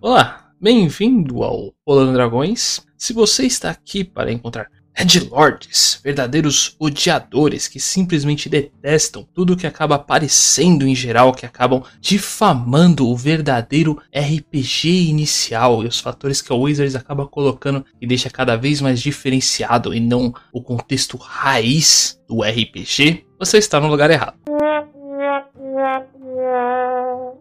Olá, bem-vindo ao Rolando Dragões. Se você está aqui para encontrar Headlords, verdadeiros odiadores que simplesmente detestam tudo que acaba aparecendo em geral, que acabam difamando o verdadeiro RPG inicial e os fatores que a Wizards acaba colocando e deixa cada vez mais diferenciado e não o contexto raiz do RPG, você está no lugar errado.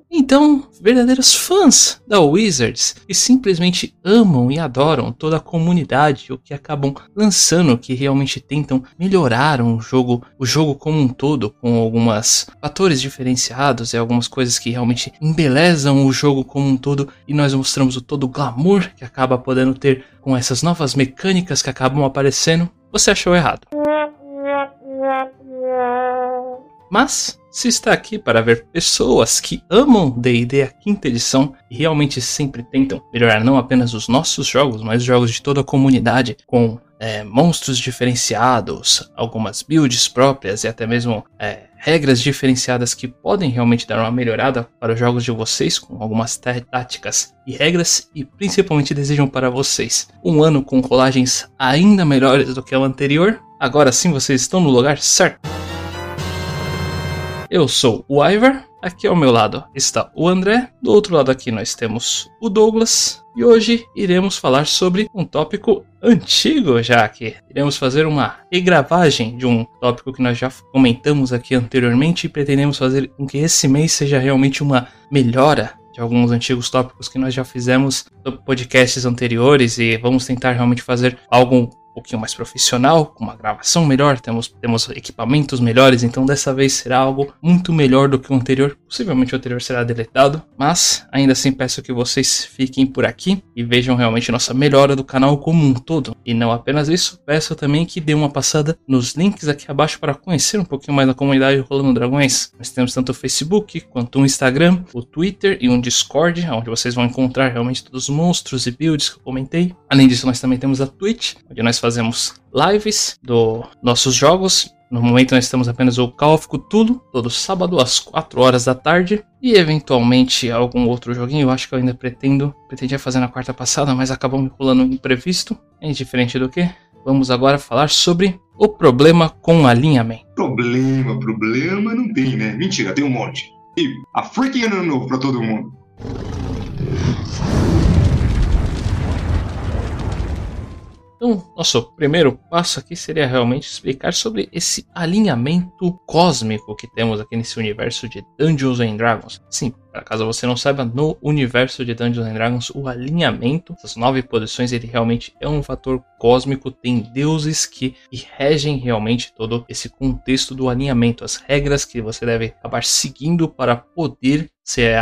Então, verdadeiros fãs da Wizards que simplesmente amam e adoram toda a comunidade, o que acabam lançando, que realmente tentam melhorar um jogo, o jogo como um todo, com algumas fatores diferenciados e algumas coisas que realmente embelezam o jogo como um todo, e nós mostramos o todo glamour que acaba podendo ter com essas novas mecânicas que acabam aparecendo. Você achou errado. Mas se está aqui para ver pessoas que amam D&D a quinta edição e realmente sempre tentam melhorar não apenas os nossos jogos, mas os jogos de toda a comunidade com é, monstros diferenciados, algumas builds próprias e até mesmo é, regras diferenciadas que podem realmente dar uma melhorada para os jogos de vocês, com algumas táticas e regras, e principalmente desejam para vocês um ano com rolagens ainda melhores do que o anterior. Agora sim vocês estão no lugar certo. Eu sou o Ivar, aqui ao meu lado está o André, do outro lado aqui nós temos o Douglas, e hoje iremos falar sobre um tópico antigo já que iremos fazer uma regravagem de um tópico que nós já comentamos aqui anteriormente e pretendemos fazer com que esse mês seja realmente uma melhora de alguns antigos tópicos que nós já fizemos podcasts anteriores e vamos tentar realmente fazer algo pouquinho mais profissional, com uma gravação melhor, temos, temos equipamentos melhores, então dessa vez será algo muito melhor do que o anterior. Possivelmente o anterior será deletado, mas ainda assim peço que vocês fiquem por aqui e vejam realmente nossa melhora do canal como um todo. E não apenas isso, peço também que dê uma passada nos links aqui abaixo para conhecer um pouquinho mais da comunidade Rolando Dragões. Nós temos tanto o Facebook quanto o Instagram, o Twitter e um Discord, onde vocês vão encontrar realmente todos os monstros e builds que eu comentei. Além disso, nós também temos a Twitch, onde nós fazemos lives dos nossos jogos. No momento nós estamos apenas o Call of Cthulhu, todo sábado às 4 horas da tarde. E eventualmente algum outro joguinho, eu acho que eu ainda pretendo. Pretendia fazer na quarta passada, mas acabou me pulando um imprevisto. É diferente do que? Vamos agora falar sobre o problema com alinhamento. Problema, problema não tem, né? Mentira, tem um monte. E a freaking ano novo pra todo mundo. Então, nosso primeiro passo aqui seria realmente explicar sobre esse alinhamento cósmico que temos aqui nesse universo de Dungeons and Dragons. Sim, caso você não saiba, no universo de Dungeons and Dragons, o alinhamento, essas nove posições, ele realmente é um fator cósmico. Tem deuses que regem realmente todo esse contexto do alinhamento, as regras que você deve acabar seguindo para poder se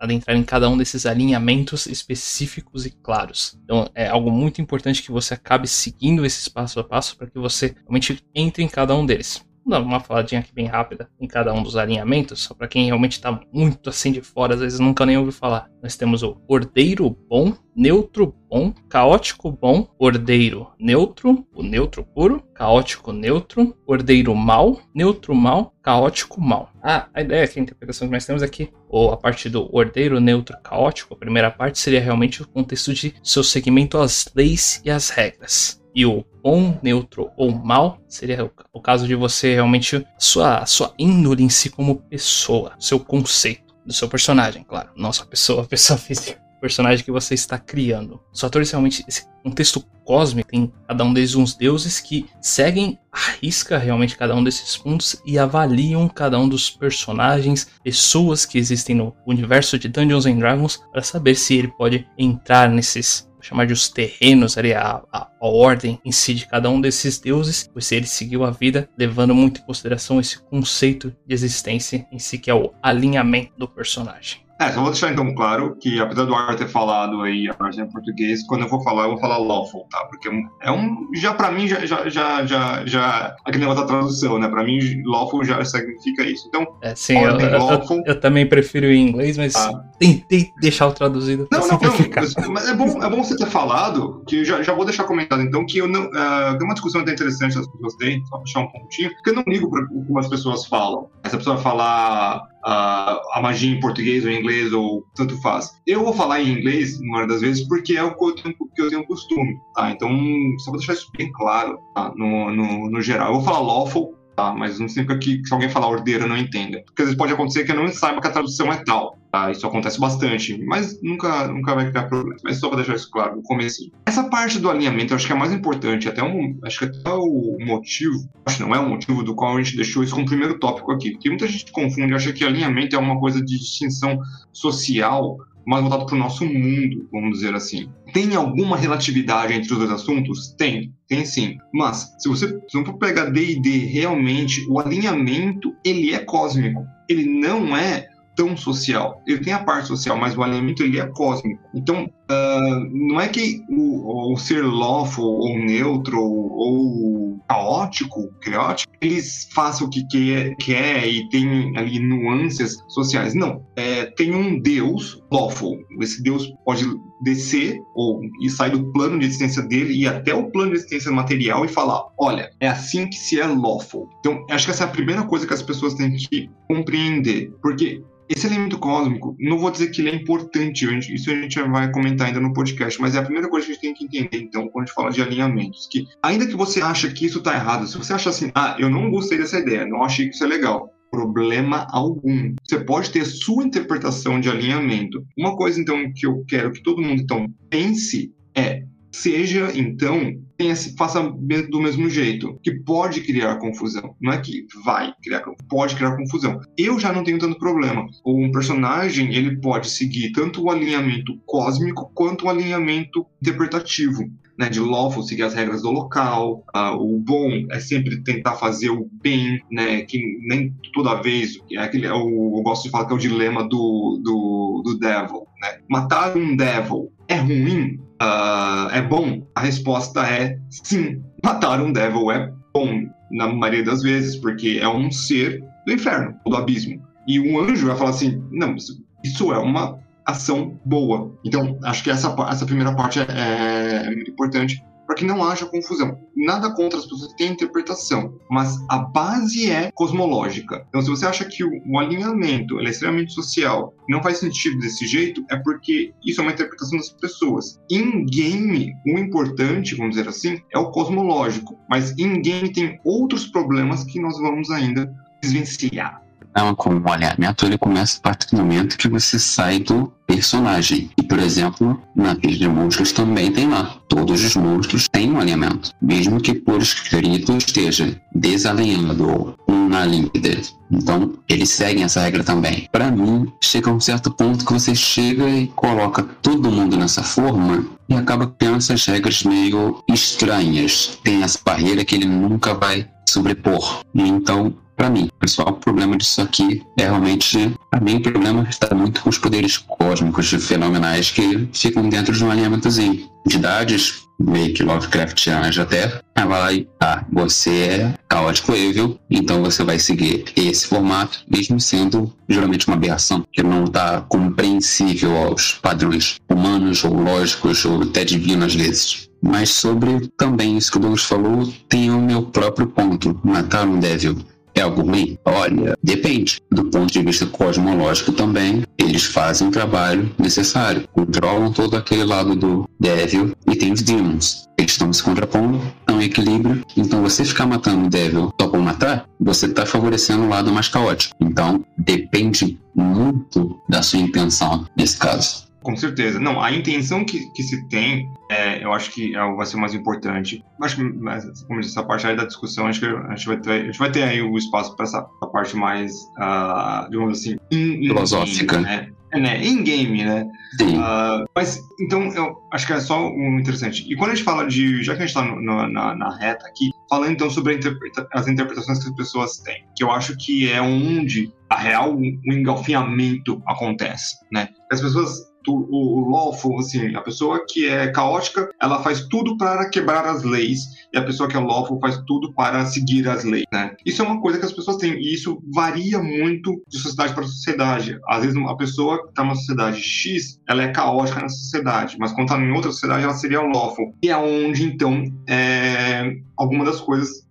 adentrar em cada um desses alinhamentos específicos e claros. Então é algo muito importante que você acabe seguindo esses passo a passo para que você realmente entre em cada um deles. Dar uma faladinha aqui bem rápida em cada um dos alinhamentos, só para quem realmente está muito assim de fora, às vezes nunca nem ouviu falar. Nós temos o ordeiro bom, neutro bom, caótico bom, ordeiro neutro, o neutro puro, caótico neutro, ordeiro mal, neutro mal, caótico mal. Ah, a ideia aqui, a interpretação que nós temos aqui, ou a parte do ordeiro neutro caótico, a primeira parte seria realmente o contexto de seu segmento às leis e às regras. E o bom, neutro ou mal seria o caso de você realmente sua sua índole em si como pessoa, seu conceito do seu personagem, claro, não sua pessoa, pessoa física, personagem que você está criando. Os fatores realmente esse contexto cósmico tem cada um deles uns deuses que seguem a risca realmente cada um desses pontos e avaliam cada um dos personagens, pessoas que existem no universo de Dungeons and Dragons para saber se ele pode entrar nesses chamar de os terrenos, ali, a, a, a, ordem em si de cada um desses deuses, pois ele seguiu a vida levando muito em consideração esse conceito de existência em si, que é o alinhamento do personagem. É, só vou deixar então claro que, apesar do Ar ter falado aí a parte em português, quando eu vou falar, eu vou falar lawful, tá? Porque é um. Já pra mim, já. já, já, já, já aquele negócio da tradução, né? Pra mim, lawful já significa isso. Então. É, sim, eu, lawful, eu, eu, também prefiro em inglês, mas ah. tentei deixar o traduzido. Não, não, não. Mas é bom, é bom você ter falado, que eu já, já vou deixar comentado então, que eu não. Uh, tem uma discussão até interessante que as pessoas têm, só puxar um pontinho, porque eu não ligo pra como as pessoas falam. Essa pessoa falar a magia em português ou em inglês, ou tanto faz. Eu vou falar em inglês, uma das vezes, porque é o que eu tenho, que eu tenho costume, tá? Então, só para deixar isso bem claro, tá? no, no, no geral. Eu vou falar lawful, tá? Mas não significa que se alguém falar ordeira não entenda. Porque às vezes pode acontecer que eu não saiba que a tradução é tal. Tá? Isso acontece bastante, mas nunca, nunca vai criar problema. Mas só para deixar isso claro no começo. Essa parte do alinhamento eu acho que é mais importante, até um, acho que até o motivo, acho que não é o motivo do qual a gente deixou isso como primeiro tópico aqui. Porque muita gente confunde, acha que alinhamento é uma coisa de distinção social mais voltado para o nosso mundo, vamos dizer assim. Tem alguma relatividade entre os dois assuntos? Tem, tem sim. Mas se você não for pegar D&D realmente, o alinhamento ele é cósmico. Ele não é tão social. Ele tem a parte social, mas o alinhamento ele é cósmico. Então, uh, não é que o, o, ser lawful ou neutro ou caótico, caótico, eles façam o que quer, quer e tem ali nuances sociais. Não. É, tem um Deus lawful. Esse Deus pode descer ou e sair do plano de existência dele e até o plano de existência material e falar, olha, é assim que se é lawful. Então, acho que essa é a primeira coisa que as pessoas têm que compreender, porque esse elemento cósmico, não vou dizer que ele é importante, isso a gente vai comentar ainda no podcast, mas é a primeira coisa que a gente tem que entender, então, quando a gente fala de alinhamentos, que ainda que você acha que isso está errado, se você acha assim, ah, eu não gostei dessa ideia, não achei que isso é legal, problema algum. Você pode ter sua interpretação de alinhamento. Uma coisa, então, que eu quero que todo mundo, então, pense é, seja, então, tenha, faça do mesmo jeito, que pode criar confusão. Não é que vai criar, pode criar confusão. Eu já não tenho tanto problema. Um personagem, ele pode seguir tanto o alinhamento cósmico quanto o alinhamento interpretativo. Né, de lawful, seguir as regras do local. Uh, o bom é sempre tentar fazer o bem, né, que nem toda vez. É aquele, eu, é eu gosto de falar que é o dilema do, do, do devil. Né? Matar um devil é ruim? Uh, é bom? A resposta é sim. Matar um devil é bom, na maioria das vezes, porque é um ser do inferno, do abismo. E um anjo vai falar assim: não, isso é uma ação boa. Então, acho que essa, essa primeira parte é, é muito importante para que não haja confusão. Nada contra as pessoas que têm interpretação, mas a base é cosmológica. Então, se você acha que o, alinhamento é extremamente social, não faz sentido desse jeito, é porque isso é uma interpretação das pessoas. Em game, o importante, vamos dizer assim, é o cosmológico, mas em game tem outros problemas que nós vamos ainda desvencilhar problema com o alinhamento ele começa a partir do momento que você sai do personagem. E, por exemplo, na ficha de monstros também tem lá. Todos os monstros têm um alinhamento. Mesmo que por escrito esteja desalinhado ou na límpida. Então, eles seguem essa regra também. Para mim, chega a um certo ponto que você chega e coloca todo mundo nessa forma e acaba criando essas regras meio estranhas. Tem essa barreira que ele nunca vai sobrepor. Então, para mim. O problema disso aqui é realmente, para mim, o problema está muito com os poderes cósmicos fenomenais que ficam dentro de um alinhamentozinho. Entidades, meio que Lovecraftianas até, ela vai tá, você é caótico evil, então você vai seguir esse formato, mesmo sendo geralmente uma aberração, que não está compreensível aos padrões humanos ou lógicos ou até divinos às vezes. Mas sobre também isso que o Douglas falou, tem o meu próprio ponto, matar um devil. É algo ruim? Olha, depende. Do ponto de vista cosmológico também, eles fazem o trabalho necessário. Controlam todo aquele lado do Devil e tem os Demons. Eles estão se contrapondo, estão em equilíbrio. Então você ficar matando o Devil só por matar, você está favorecendo o lado mais caótico. Então depende muito da sua intenção nesse caso. Com certeza. Não, a intenção que, que se tem, é, eu acho que é, vai ser mais importante. Acho que, mas, como disse, essa parte aí da discussão, acho que a gente vai ter, a gente vai ter aí o espaço para essa, parte mais, uh, digamos assim, in, in filosófica. Né? É, né? Em game, né? Sim. Uh, mas, então, eu acho que é só um interessante. E quando a gente fala de. Já que a gente está na, na, reta aqui, falando então sobre interpreta as interpretações que as pessoas têm, que eu acho que é onde a real o engalfinhamento acontece, né? As pessoas o, o lawful, assim, a pessoa que é caótica, ela faz tudo para quebrar as leis, e a pessoa que é lawful faz tudo para seguir as leis, né? Isso é uma coisa que as pessoas têm, e isso varia muito de sociedade para sociedade. Às vezes, a pessoa que está numa sociedade X, ela é caótica na sociedade, mas quando está em outra sociedade, ela seria lawful. E é onde, então, é, alguma das coisas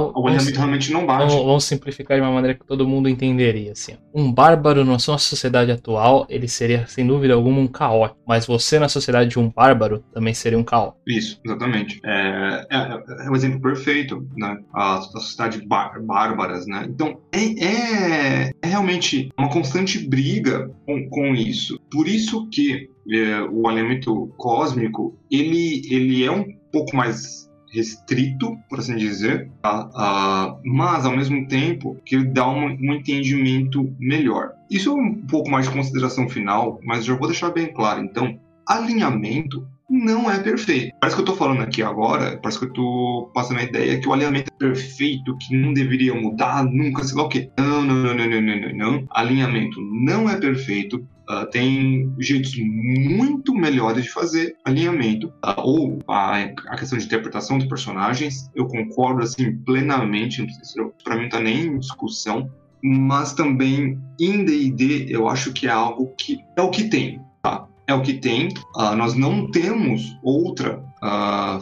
vamos, o alinhamento realmente não bate. Vamos, vamos, simplificar de uma maneira que todo mundo entenderia. Assim. Um bárbaro na sua sociedade atual, ele seria, sem dúvida alguma, um caótico. Mas você, na sociedade de um bárbaro, também seria um caótico. Isso, exatamente. É, é, é um exemplo perfeito, né? A, a sociedade bar, bárbaras, né? Então, é, é, é, realmente uma constante briga com, com isso. Por isso que é, o alinhamento cósmico, ele, ele é um pouco mais restrito, por assim dizer, tá? ah, mas ao mesmo tempo que ele dá um, um, entendimento melhor. Isso é um pouco mais de consideração final, mas já vou deixar bem claro. Então, alinhamento não é perfeito. Parece que eu estou falando aqui agora, parece que eu estou passando a ideia que o alinhamento é perfeito, que não deveria mudar nunca, sei lá o quê. Não, não, não, não, não, não, não. não. Alinhamento não é perfeito. Uh, tem jeitos muito melhores de fazer alinhamento. Uh, ou a, a, questão de interpretação dos personagens, eu concordo assim plenamente, para mim não tá nem em discussão. Mas também em D&D eu acho que é algo que é o que tem, tá? É o que tem. Uh, nós não temos outra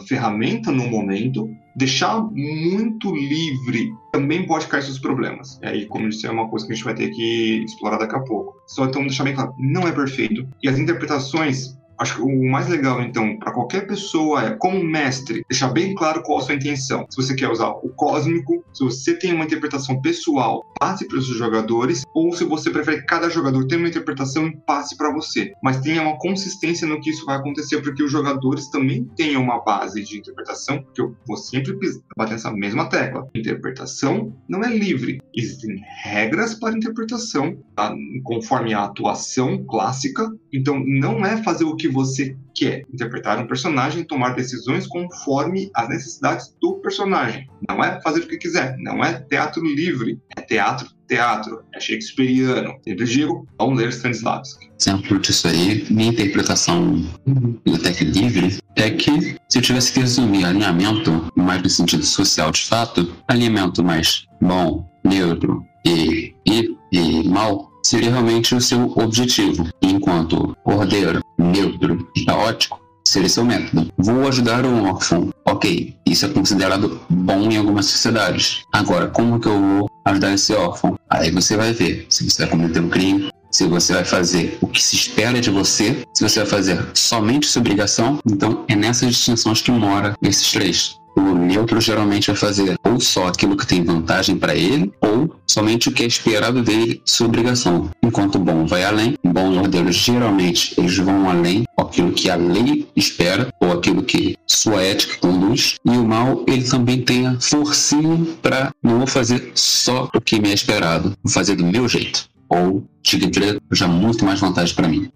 ferramenta no momento deixar muito livre também pode cair seus problemas. E aí, como eu disse, é uma coisa que a gente vai ter que explorar daqui a pouco. Só então deixar bem claro, não é perfeito. E as interpretações Acho que o mais legal, então, para qualquer pessoa é, como mestre, deixar bem claro qual a sua intenção. Se você quer usar o cósmico, se você tem uma interpretação pessoal, passe para os seus jogadores, ou se você prefere que cada jogador tenha uma interpretação e passe para você. Mas tenha uma consistência no que isso vai acontecer, porque os jogadores também tenham uma base de interpretação, porque eu vou sempre bater nessa mesma tecla. Interpretação não é livre. Existem regras para interpretação, tá? conforme a atuação clássica. Então, não é fazer o que que você quer. Interpretar um personagem e tomar decisões conforme as necessidades do personagem. Não é fazer o que quiser. Não é teatro livre. É teatro, teatro. É shakespeariano. Sempre digo, vamos ler Stanislavski. Exemplo disso aí, minha interpretação biblioteca livre é que se eu tivesse que resumir alinhamento mais no sentido social de fato, alinhamento mais bom, neutro e, e, e mal seria realmente o seu objetivo, enquanto ordeiro, neutro e caótico seria seu método. Vou ajudar um órfão. Ok, isso é considerado bom em algumas sociedades. Agora, como que eu vou ajudar esse órfão? Aí você vai ver se você vai cometer um crime, se você vai fazer o que se espera de você, se você vai fazer somente sua obrigação. Então, é nessas distinções que mora esses três. O neutro geralmente vai fazer ou só aquilo que tem vantagem para ele, ou somente o que é esperado dele, sua obrigação. Enquanto o bom vai além, e ordeiro geralmente eles vão além aquilo que a lei espera ou aquilo que sua ética conduz. E o mal ele também tem a forcinha para não vou fazer só o que me é esperado, vou fazer do meu jeito. Ou tigre preto já muito mais vantagem para mim.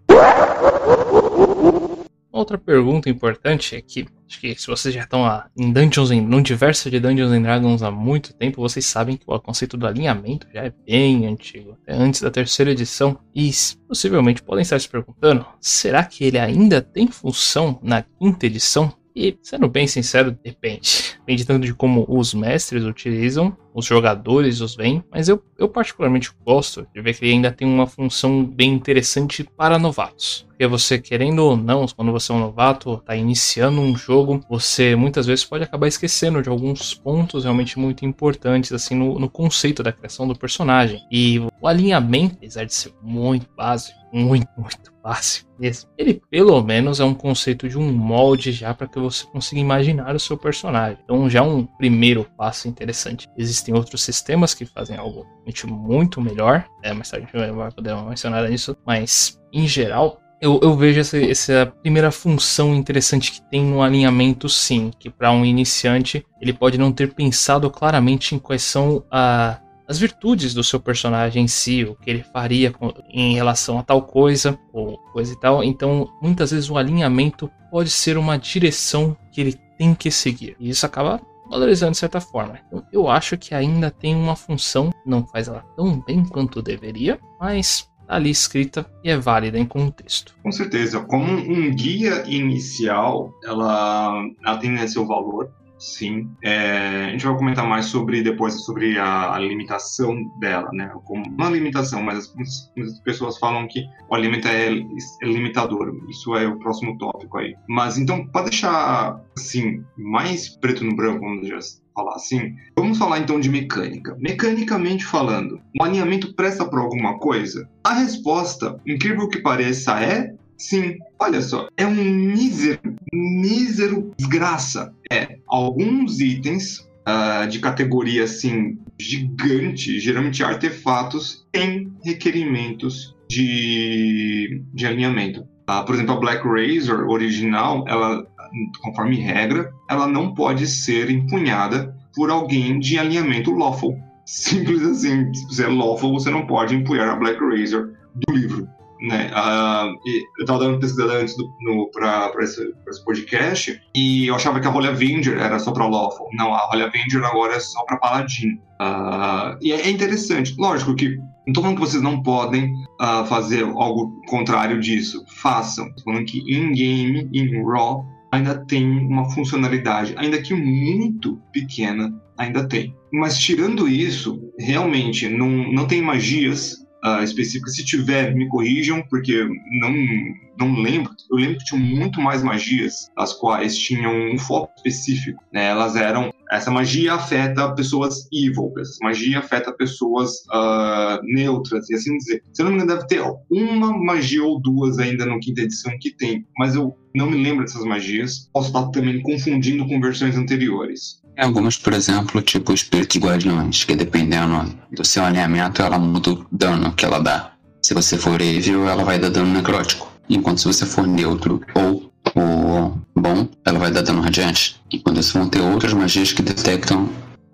Outra pergunta importante é que, acho que se vocês já estão em Dungeons, no universo de Dungeons and Dragons há muito tempo, vocês sabem que o conceito do alinhamento já é bem antigo, até antes da terceira edição, e possivelmente podem estar se perguntando, será que ele ainda tem função na quinta edição? E, sendo bem sincero, depende. Depende tanto de como os mestres utilizam, os jogadores os veem, mas eu, eu particularmente gosto de ver que ele ainda tem uma função bem interessante para novatos. Porque você, querendo ou não, quando você é um novato, está iniciando um jogo, você muitas vezes pode acabar esquecendo de alguns pontos realmente muito importantes, assim, no, no conceito da criação do personagem. E o alinhamento, apesar de ser muito básico, muito, muito fácil mesmo. Ele, pelo menos, é um conceito de um molde já para que você consiga imaginar o seu personagem. Então, já é um primeiro passo interessante. Existem outros sistemas que fazem algo muito melhor. É, tarde a gente vai poder mencionar nisso. Mas, em geral, eu, eu, vejo essa, essa, primeira função interessante que tem no alinhamento, sim. Que para um iniciante ele pode não ter pensado claramente em quais são a as virtudes do seu personagem em si, o que ele faria em relação a tal coisa ou coisa e tal. Então, muitas vezes o alinhamento pode ser uma direção que ele tem que seguir. E isso acaba valorizando de certa forma. Então, eu acho que ainda tem uma função, não faz ela tão bem quanto deveria, mas tá ali escrita e é válida em contexto. Com certeza, como um guia inicial, ela, ela tem seu valor, Sim. É, a gente vai comentar mais sobre depois sobre a, a limitação dela, né? Como, não a limitação, mas as, as pessoas falam que o alimento é, é, limitador. Isso é o próximo tópico aí. Mas então, para deixar assim mais preto no branco, vamos dizer falar assim. Vamos falar então de mecânica. Mecanicamente falando, o alinhamento presta para alguma coisa? A resposta, incrível que pareça, é sim. Olha só, é um mísero, mísero desgraça. É, alguns itens uh, de categoria assim gigante, geralmente artefatos, têm requerimentos de, de alinhamento. Uh, por exemplo, a Black Razor original, ela, conforme regra, ela não pode ser empunhada por alguém de alinhamento lawful. Simples assim. Se você é lawful, você não pode empunhar a Black Razor do livro. Né? Uh, eu estava dando pesquisada antes para esse, esse, podcast e eu achava que a Holy Avenger era só para Lawful. Não, a Holy Avenger agora é só para Paladin. Uh, e é, é interessante. Lógico que não estou falando que vocês não podem uh, fazer algo contrário disso. Façam. Estou falando que in-game, in Raw, ainda tem uma funcionalidade, ainda que muito pequena, ainda tem. Mas tirando isso, realmente não, não tem magias uh, específicas. Se tiver, me corrijam, porque não, não lembro. Eu lembro que tinham muito mais magias, as quais tinham um foco específico. Né? Elas eram. Essa magia afeta pessoas evil, essa magia afeta pessoas uh, neutras, e assim dizer. Se não me engano, deve ter uma magia ou duas ainda no quinta edição que tem, mas eu não me lembro dessas magias. Posso estar também confundindo com versões anteriores. Tem algumas, por exemplo, tipo Espíritos Guardiões, que dependendo do seu alinhamento, ela muda o dano que ela dá. Se você for evil, ela vai dar dano necrótico. Enquanto se você for neutro ou bom, ela vai dar dano radiante. Enquanto isso vão ter outras magias que detectam,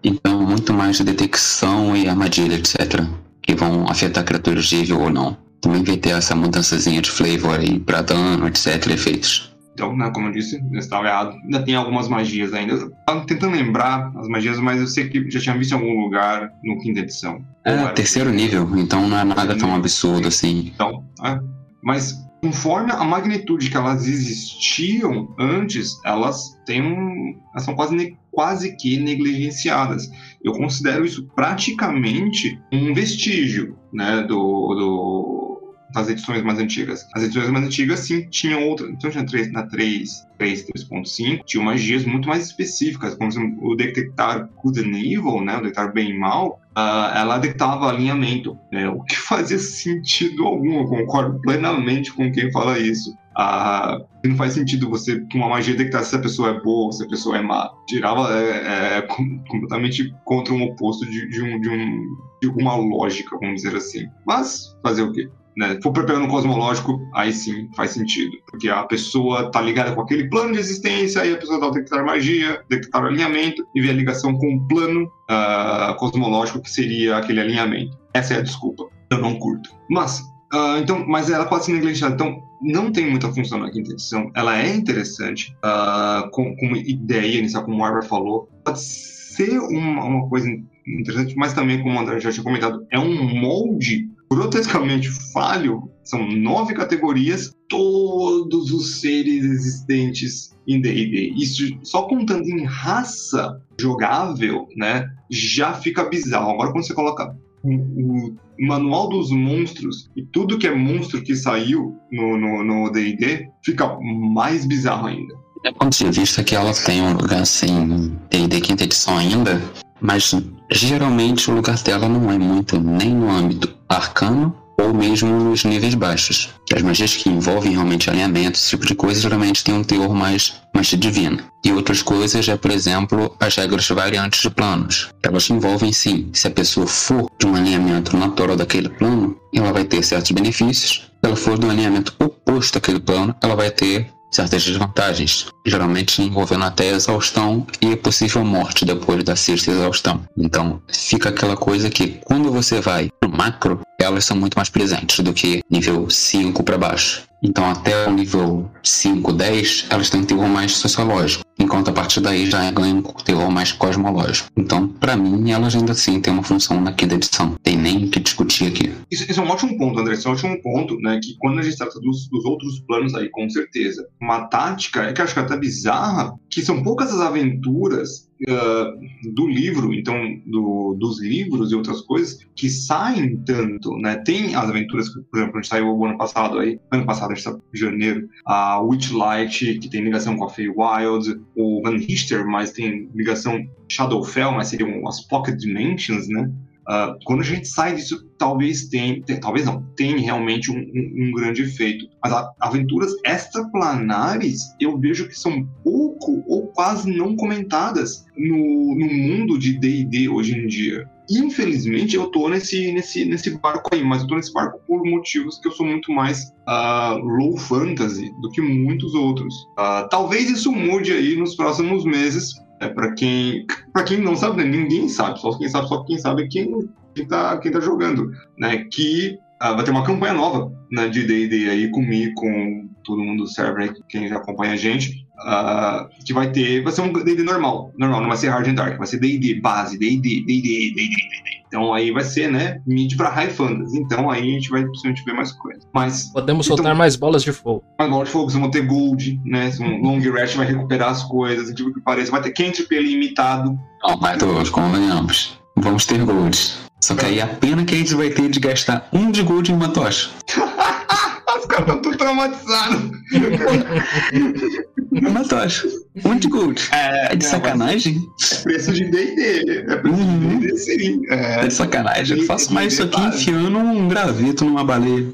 então, muito mais de detecção e armadilha, etc. Que vão afetar criaturas de evil ou não. Também vai ter essa mudançazinha de flavor aí pra dano, etc. efeitos. Então, né, como eu disse, eu estava errado. Ainda tem algumas magias ainda. Eu tava tentando lembrar as magias, mas eu sei que já tinha visto em algum lugar no quinta edição. É, terceiro nível, então não é nada tão absurdo assim. Então, é. Mas conforme a magnitude que elas existiam antes, elas têm um, elas são quase, quase que negligenciadas. Eu considero isso praticamente um vestígio né, do, do das edições mais antigas. As edições mais antigas, sim, tinham outras. Então, tinha 3, na 3, 3, 3.5, tinha magias muito mais específicas, como o detectar good and evil, né, o detectar bem e mal, uh, ela detectava alinhamento, né, o que fazia sentido algum, eu concordo plenamente com quem fala isso. Uh, não faz sentido você, com uma magia, detectar se a pessoa é boa ou se a pessoa é má. Tirava é, é, completamente contra um oposto de, de, um, de, um, de uma lógica, vamos dizer assim. Mas, fazer o quê? Né, for no cosmológico, aí sim faz sentido. Porque a pessoa tá ligada com aquele plano de existência, aí a pessoa dá o detectar magia, detectar alinhamento e vê a ligação com o plano uh, cosmológico que seria aquele alinhamento. Essa é a desculpa. Eu não curto. Mas, uh, então, mas ela pode ser negligenciada. Então, não tem muita função na quinta edição. Ela é interessante, uh, com, com ideia inicial, como o Arbor falou. Pode ser uma, uma coisa interessante, mas também, como o André já tinha comentado, é um molde grotescamente falho, são nove categorias, todos os seres existentes em D&D. Isso só contando em raça jogável, né, já fica bizarro. Agora quando você coloca o, o manual dos monstros e tudo que é monstro que saiu no D&D, fica mais bizarro ainda. É ponto de vista que ela tem um lugar assim, D&D quinta edição ainda, mas geralmente o lugar dela não é muito nem no âmbito arcano ou mesmo nos níveis baixos. As magias que envolvem realmente alinhamento, esse tipo de coisa, geralmente tem um teor mais magia divina. E outras coisas é, por exemplo, as regras variantes de planos. Elas envolvem sim, se a pessoa for de um alinhamento natural daquele plano, ela vai ter certos benefícios. Se ela for de um alinhamento oposto àquele plano, ela vai ter certas desvantagens, geralmente envolvendo até exaustão e possível morte depois da sexta exaustão. Então, fica aquela coisa que quando você vai pro macro, elas são muito mais presentes do que nível 5 para baixo. Então, até o nível 5, 10, elas têm um teor mais sociológico, enquanto a partir daí já ganham um teor mais cosmológico. Então, para mim, elas ainda assim têm uma função na quinta edição. Tem nem o que discutir aqui. Isso, isso, é um ótimo ponto, André. Isso é um ótimo ponto, né? Que quando a gente trata dos, dos outros planos aí, com certeza. Uma tática, é que eu acho que é até bizarra, que são poucas as aventuras do livro, então do, dos livros e outras coisas que saem tanto, né? Tem as aventuras por exemplo, a gente saiu o ano passado aí, ano passado, a gente em janeiro, a Witchlight, que tem ligação com a Feywild, o Van Richter, mas tem ligação Shadowfell, mas seriam as Pocket Dimensions, né? Uh, quando a gente sai disso, talvez tenha, talvez não, tem realmente um, um, um, grande efeito. As aventuras extraplanares eu vejo que são pouco ou quase não comentadas no, no mundo de D&D hoje em dia. Infelizmente eu tô nesse, nesse, nesse barco aí, mas eu tô nesse barco por motivos que eu sou muito mais uh, low fantasy do que muitos outros. Uh, talvez isso mude aí nos próximos meses, é para quem, para quem não sabe, né? ninguém sabe, só quem sabe, só quem sabe é quem, quem tá, quem tá jogando, né? Que uh, vai ter uma campanha nova, né, de D&D aí comigo, com todo mundo do server, quem já acompanha a gente, uh, que vai ter, vai ser um D&D normal, normal, não vai ser Hard and Dark, vai ser D&D base, D&D, D&D, D&D, D&D. Então aí vai ser, né, mid para high fantasy. Então aí a gente vai possivelmente ver mais coisas. Mas podemos então, soltar mais bolas de fogo. Mais bolas de fogo, vocês vão ter gold, né? Um long rest vai recuperar as coisas, tipo que pareça, vai ter cantrip limitado. Não, mas todos convenhamos. Vamos ter gold. Só que aí a pena que a gente vai ter de gastar um de gold em uma tocha. Os caras estão tudo traumatizados. Uma tocha. Um de gold. É, é de sacanagem? É preço de D&D. É preço uhum. de D&D, sim. É, é de sacanagem. Eu faço mais isso aqui base. enfiando um graveto numa baleia.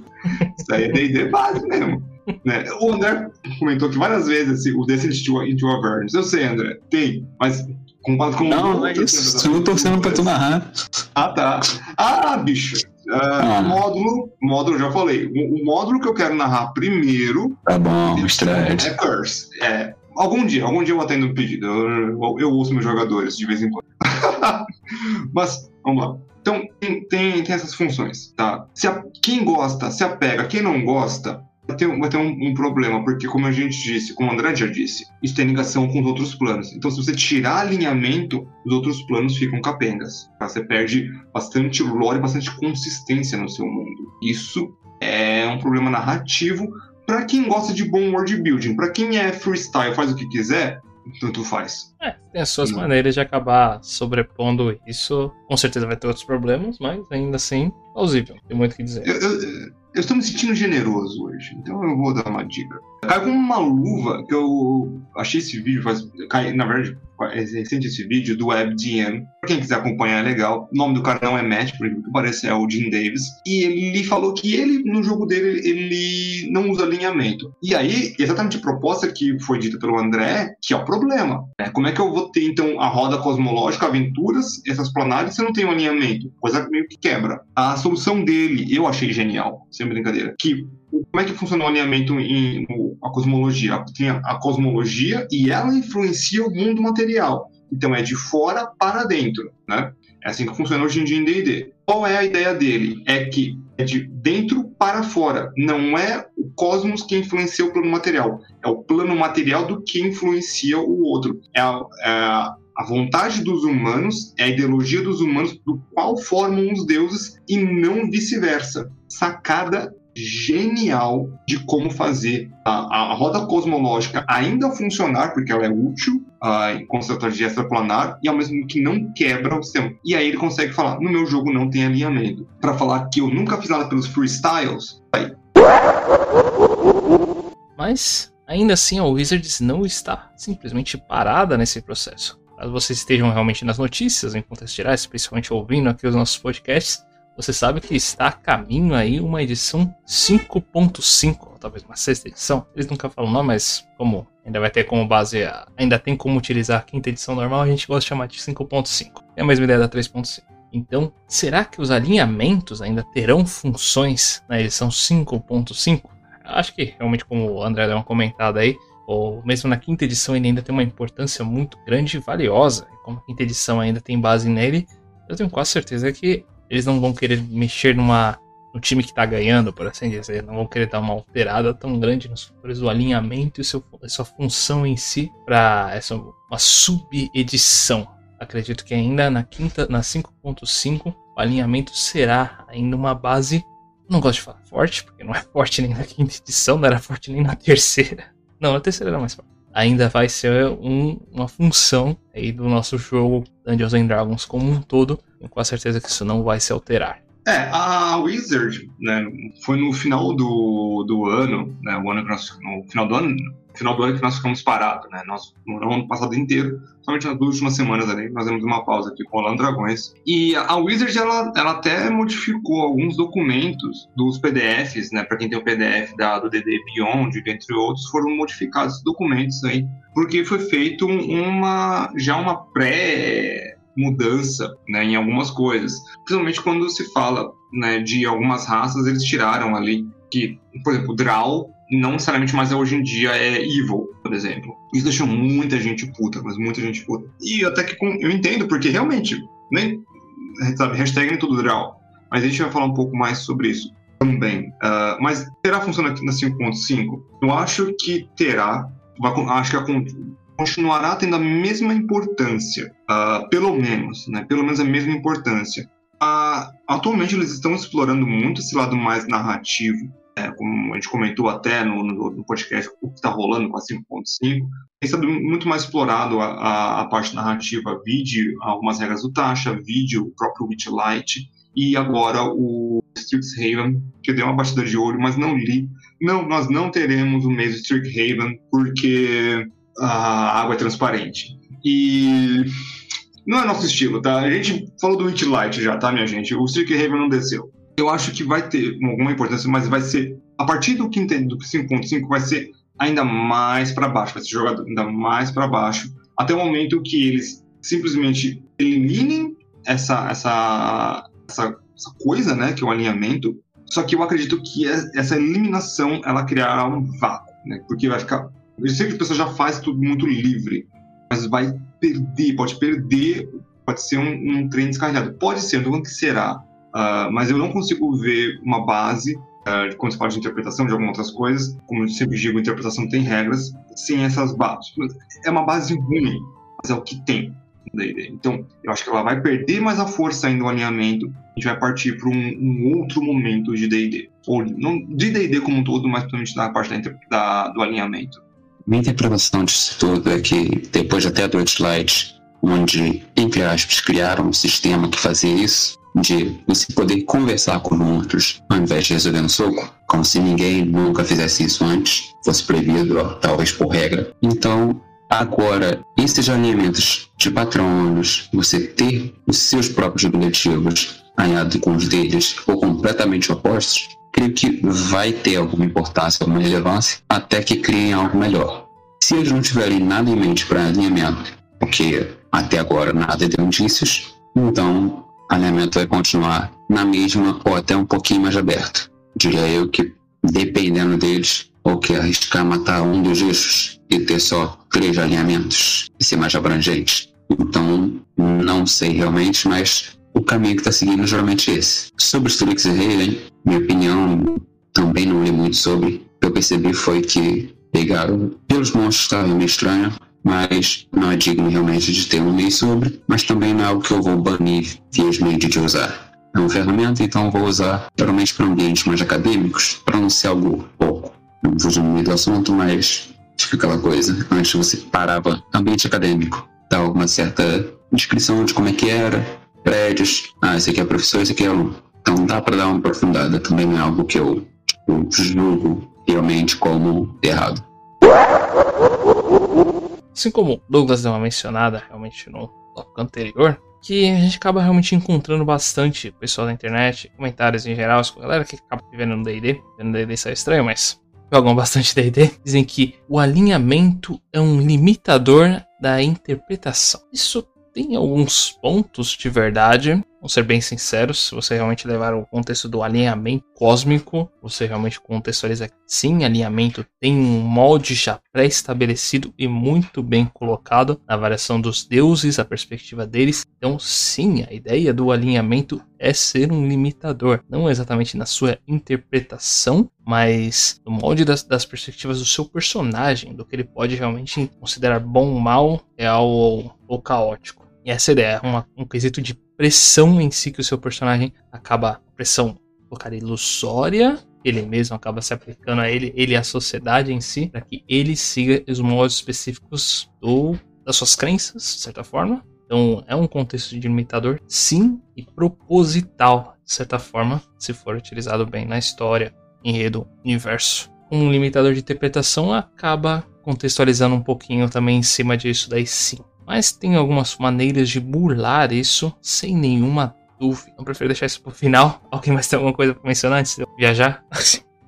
Isso aí é D&D base mesmo. Né? O André comentou que várias vezes assim, o Descent into Avernus. Eu sei, André, tem, mas comparado com Não, não é isso. Estou torcendo pra tu narrar. Ah, tá. Ah, bicho. Uh. Módulo, módulo, já falei. O, o, módulo que eu quero narrar primeiro. Tá bom, Stride. É Curse. É, algum dia, algum dia eu atendo um pedido. Eu, eu, eu ouço meus jogadores de vez em quando. Mas, vamos lá. Então, tem, tem, tem essas funções, tá? Se a, quem gosta se apega, quem não gosta, ter, vai ter um, um, problema, porque como a gente disse, como o André já disse, isso tem ligação com os outros planos. Então, se você tirar alinhamento, os outros planos ficam capengas. Tá? Você perde bastante lore, bastante consistência no seu mundo. Isso é um problema narrativo para quem gosta de bom world building. Para quem é freestyle, faz o que quiser, tanto faz. É, tem as suas Não. maneiras de acabar sobrepondo isso. Com certeza vai ter outros problemas, mas ainda assim, plausível. Tem muito o que dizer. Eu, eu, eu estou me sentindo generoso hoje, então eu vou dar uma dica. Cai como uma luva que eu achei esse vídeo faz. Cai, na verdade, é recente esse vídeo do WebDM. Quem quiser acompanhar é legal. O nome do cara não é Matt, por exemplo, que parece é o Jim Davis. E ele falou que ele, no jogo dele, ele não usa alinhamento. E aí, exatamente a proposta que foi dita pelo André, que é o problema. Né? Como é que eu vou ter, então, a roda cosmológica, aventuras, essas planares, se eu não tenho alinhamento? Coisa meio que quebra. A solução dele, eu achei genial, sem brincadeira. Que como é que funciona o alinhamento em a cosmologia? Tem a, a, cosmologia e ela influencia o mundo material. Então é de fora para dentro, né? É assim que funciona hoje em dia em D&D. Qual é a ideia dele? É que é de dentro para fora. Não é o cosmos que influencia o plano material. É o plano material do que influencia o outro. É a, é a vontade dos humanos, é a ideologia dos humanos do qual formam os deuses e não vice-versa. Sacada genial de como fazer a, a, roda cosmológica ainda funcionar, porque ela é útil uh, em estratégia extraplanar, e ao mesmo tempo que não quebra o sistema. E aí ele consegue falar: no meu jogo não tem alinhamento. Para falar que eu nunca fiz nada pelos freestyles, aí. Mas, ainda assim, a Wizards não está simplesmente parada nesse processo. Caso vocês estejam realmente nas notícias, em contextos gerais, principalmente ouvindo aqui os nossos podcasts, você sabe que está a caminho aí uma edição 5.5, talvez uma sexta edição. Eles nunca falam não, mas como ainda vai ter como base, a, ainda tem como utilizar a quinta edição normal, a gente gosta de chamar de 5.5. É a mesma ideia da 3.5. Então, será que os alinhamentos ainda terão funções na edição 5.5? Acho que realmente como o André deu uma comentada aí, ou mesmo na quinta edição ele ainda tem uma importância muito grande e valiosa. Como a quinta edição ainda tem base nele, eu tenho quase certeza que eles não vão querer mexer numa, no time que tá ganhando, por assim dizer. Não vão querer dar uma alterada tão grande nos fatores do alinhamento e seu, sua função em si para essa uma sub-edição. Acredito que ainda na quinta, na 5.5, o alinhamento será ainda uma base. Não gosto de falar forte, porque não é forte nem na quinta edição, não era forte nem na terceira. Não, na terceira era mais forte. ainda vai ser um, uma função aí do nosso jogo Dungeons and Dragons como um todo. Tenho quase certeza que isso não vai se alterar. É, a Wizard, né, foi no final do, do ano, né, o ano que nós, no final do ano, final do ano que nós ficamos parados, né, nós, no ano passado inteiro, somente nas duas últimas semanas ali, nós demos uma pausa aqui com Rolando Dragões, e a Wizard, ela, ela até modificou alguns documentos dos PDFs, né, para quem tem o PDF da, do DD Beyond, entre outros, foram modificados esses documentos aí, porque foi feito uma, já uma pré mudança né, em algumas coisas. Principalmente quando se fala né, de algumas raças, eles tiraram ali que, por exemplo, Drow não necessariamente mais é hoje em dia é evil, por exemplo. Isso deixou muita gente puta, mas muita gente puta. E até que eu entendo, porque realmente, nem, sabe, hashtag nem tudo Drow. Mas a gente vai falar um pouco mais sobre isso também. Uh, mas terá função aqui na 5.5? Eu acho que terá. Acho que continuará tendo a mesma importância, uh, pelo menos, né? Pelo menos a mesma importância. Uh, atualmente eles estão explorando muito esse lado mais narrativo, né? como a gente comentou até no, no, no podcast, o que está rolando com a 5.5. Tem sido muito mais explorado a, a, a parte narrativa, vide algumas regras do Tasha, vide o próprio Witchlight, e agora o Strixhaven, que deu uma batida de olho, mas não li. Não, nós não teremos o mês Strixhaven, porque a água é transparente. E não é nosso estilo, tá? A gente falou do Light já, tá, minha gente? O Raven não desceu. Eu acho que vai ter alguma importância, mas vai ser a partir do 5.5 vai ser ainda mais para baixo, vai ser jogado ainda mais para baixo, até o momento que eles simplesmente eliminem essa essa essa, essa coisa, né, que é o alinhamento. Só que eu acredito que essa eliminação ela criará um vácuo, né? Porque vai ficar eu sei que a pessoa já faz tudo muito livre, mas vai perder, pode perder, pode ser um, um trem descarregado. Pode ser, não estou que será, uh, mas eu não consigo ver uma base, uh, quando se fala de interpretação de algumas outras coisas, como eu sempre digo, interpretação tem regras, sem essas bases. É uma base ruim, mas é o que tem. Então, eu acho que ela vai perder mais a força ainda no alinhamento. A gente vai partir para um, um, outro momento de D&D. Ou não de D&D como um todo, mas principalmente na parte da, da, do alinhamento. Minha interpretação disso tudo é que depois até do Light, onde, entre aspas, criaram um sistema que fazia isso, de você poder conversar com outros ao invés de resolver no soco, como se ninguém nunca fizesse isso antes, fosse proibido, talvez por regra. Então, agora, esses alinhamentos de patronos, você ter os seus próprios objetivos alinhados com os deles ou completamente opostos, creio que vai ter alguma importância, alguma relevância, até que criem algo melhor. Se eles não tiverem nada em mente para alinhamento, porque até agora nada deu indícios, então alinhamento vai continuar na mesma ou até um pouquinho mais aberto. Diria eu que, dependendo deles, ou que arriscar matar um dos eixos e ter só três alinhamentos e ser mais abrangente. Então, não sei realmente, mas o caminho que está seguindo é geralmente esse. Sobre Strix e Halen, minha opinião também não li muito sobre. O que eu percebi foi que pegaram pelos monstros estava meio estranho, mas não é digno realmente de ter um lei sobre, mas também não é algo que eu vou banir viasmente de usar. É uma ferramenta, então vou usar geralmente para ambientes mais acadêmicos, para não ser algo pouco. Não fujo muito do assunto, mas fica aquela coisa. Antes você parava ambiente acadêmico, dava uma certa descrição de como é que era, prédios. Ah, esse aqui é professor, esse aqui é aluno. Então dá para dar uma aprofundada. Também não é algo que eu, tipo, julgo realmente como errado. Assim como Douglas deu uma mencionada realmente no tópico anterior, que a gente acaba realmente encontrando bastante pessoal da internet, comentários em geral, a galera que acaba vivendo no D&D, vendo D&D sai estranho, mas jogam bastante D&D, dizem que o alinhamento é um limitador da interpretação. Isso tem alguns pontos de verdade, Vamos ser bem sinceros, se você realmente levar o contexto do alinhamento cósmico, você realmente contextualiza que sim, alinhamento tem um molde já pré-estabelecido e muito bem colocado na variação dos deuses, a perspectiva deles. Então, sim, a ideia do alinhamento é ser um limitador, não exatamente na sua interpretação, mas no molde das, das perspectivas do seu personagem, do que ele pode realmente considerar bom, mal, real ou, ou caótico. E essa ideia é uma, um quesito de pressão em si que o seu personagem acaba. Pressão, colocar ilusória, ele mesmo acaba se aplicando a ele, ele e a sociedade em si, para que ele siga os moldes específicos do, das suas crenças, de certa forma. Então é um contexto de limitador, sim, e proposital, de certa forma, se for utilizado bem na história, enredo, universo. Um limitador de interpretação acaba contextualizando um pouquinho também em cima disso daí sim. Mas tem algumas maneiras de burlar isso sem nenhuma dúvida. Eu prefiro deixar isso pro final. Alguém mais tem alguma coisa pra mencionar antes de eu viajar?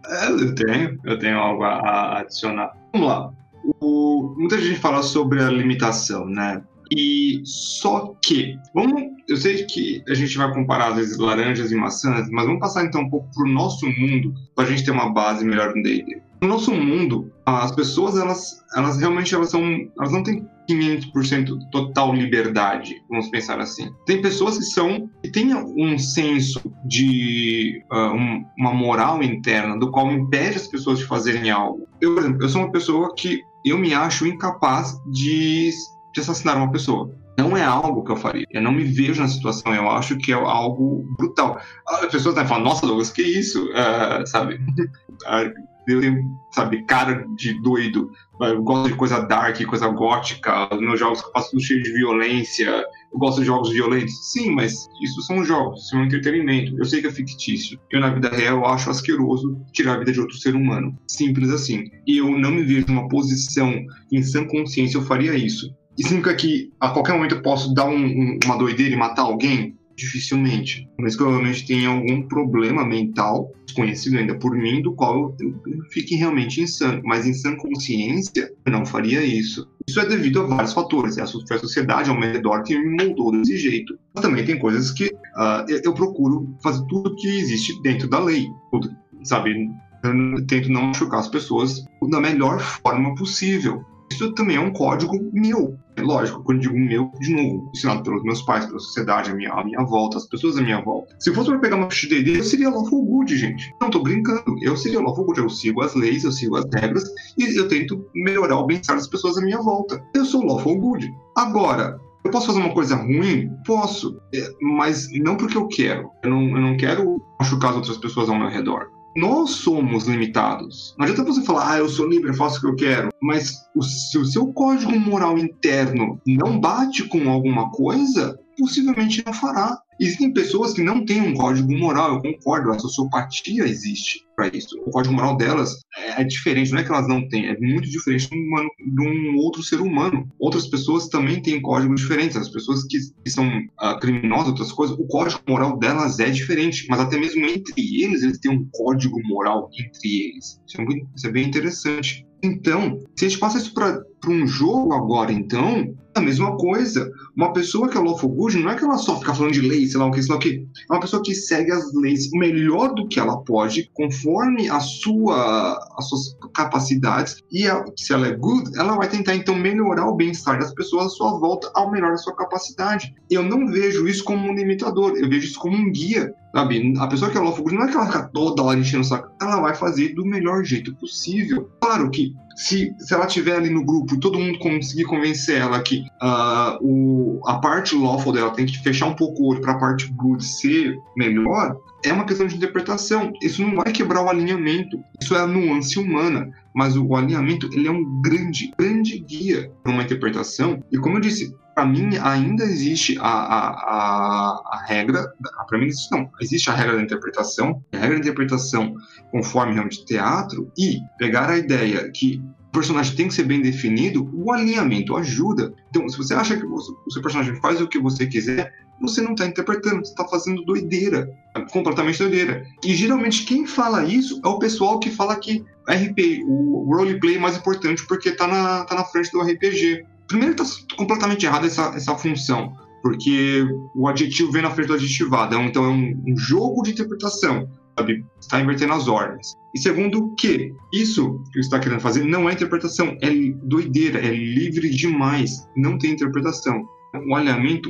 É, eu tenho, eu tenho algo a adicionar. Vamos lá. O, muita gente fala sobre a limitação, né? E só que, vamos, eu sei que a gente vai comparar às vezes laranjas e maçãs, mas vamos passar então um pouco pro nosso mundo, para a gente ter uma base melhor no D&D. No nosso mundo, as pessoas elas, elas realmente elas são, elas não têm 500% total liberdade, vamos pensar assim. Tem pessoas que são que têm um senso de uh, um, uma moral interna do qual impede as pessoas de fazerem algo. Eu, por exemplo, eu sou uma pessoa que eu me acho incapaz de de assassinar uma pessoa. Não é algo que eu faria. Eu não me vejo na situação. Eu acho que é algo brutal. As pessoas né, falam, nossa, Douglas, que isso? Uh, sabe? eu tenho, sabe, cara de doido. Eu gosto de coisa dark, coisa gótica. Os meus jogos faço tudo cheio de violência. Eu gosto de jogos violentos. Sim, mas isso são jogos, isso é entretenimento. Eu sei que é fictício. Eu, na vida real, acho asqueroso tirar a vida de outro ser humano. Simples assim. E eu não me vejo numa posição em sã consciência eu faria isso. E significa que a qualquer momento eu posso dar um, um, uma doideira e matar alguém? Dificilmente. Mas provavelmente tem algum problema mental, desconhecido ainda por mim, do qual eu, eu fique realmente insano. Mas em sã consciência, eu não faria isso. Isso é devido a vários fatores. É a sociedade ao meu redor que me moldou desse jeito. Mas também tem coisas que uh, eu, eu, procuro fazer tudo que existe dentro da lei. Tudo, sabe? Eu tento não machucar as pessoas da melhor forma possível. Isso também é um código meu. É lógico, quando digo meu, de novo, ensinado pelos meus pais, pela sociedade, a minha, a minha volta, as pessoas à minha volta. Se fosse para pegar uma ficha eu seria lawful good, gente. Não tô brincando. Eu seria lawful good. Eu sigo as leis, eu sigo as regras e eu tento melhorar o bem-estar das pessoas à minha volta. Eu sou lawful good. Agora, eu posso fazer uma coisa ruim? Posso, é, mas não porque eu quero. Eu não, eu não quero machucar as outras pessoas ao meu redor nós somos limitados. Não adianta você falar, ah, eu sou livre, eu faço o que eu quero. Mas se o seu código moral interno não bate com alguma coisa, possivelmente não fará. Existem pessoas que não têm um código moral, eu concordo, a sociopatia existe para isso. O código moral delas é diferente, não é que elas não têm, é muito diferente de um, humano, de um outro ser humano. Outras pessoas também têm códigos diferentes, as pessoas que, que são uh, criminosas, outras coisas, o código moral delas é diferente, mas até mesmo entre eles, eles têm um código moral entre eles. Isso é, muito, isso é bem interessante. Então, se a gente passa isso para um jogo agora, então, é a mesma coisa. Uma pessoa que é lawful good não é que ela só fica falando de lei, sei lá o que, sei lá o que. É uma pessoa que segue as leis melhor do que ela pode, conforme a sua, as suas capacidades. E a, se ela é good, ela vai tentar então melhorar o bem-estar das pessoas à sua volta ao melhor da sua capacidade. Eu não vejo isso como um limitador, eu vejo isso como um guia. Sabe? A pessoa que é good não é que ela fica toda hora enchendo o saco, ela vai fazer do melhor jeito possível. Claro que se, se ela estiver ali no grupo e todo mundo conseguir convencer ela que uh, o, a parte lawful dela tem que fechar um pouco o olho para a parte good ser melhor, é uma questão de interpretação. Isso não vai quebrar o alinhamento. Isso é a nuance humana. Mas o alinhamento ele é um grande, grande guia para uma interpretação. E como eu disse, para mim ainda existe a, a, a, a regra, para mim existe, não, existe a regra da interpretação, a regra da interpretação conforme realmente teatro, e pegar a ideia que o personagem tem que ser bem definido, o alinhamento ajuda. Então, se você acha que o seu personagem faz o que você quiser, você não está interpretando, você está fazendo doideira, completamente doideira. E geralmente quem fala isso é o pessoal que fala que RP, o roleplay é mais importante porque está na, tá na frente do RPG. Primeiro está completamente errada essa, essa função, porque o adjetivo vem na frente do adjetivado, então é um, um jogo de interpretação, sabe? Está invertendo as ordens. E segundo, que isso que está querendo fazer não é interpretação, é doideira, é livre demais, não tem interpretação. O alinhamento,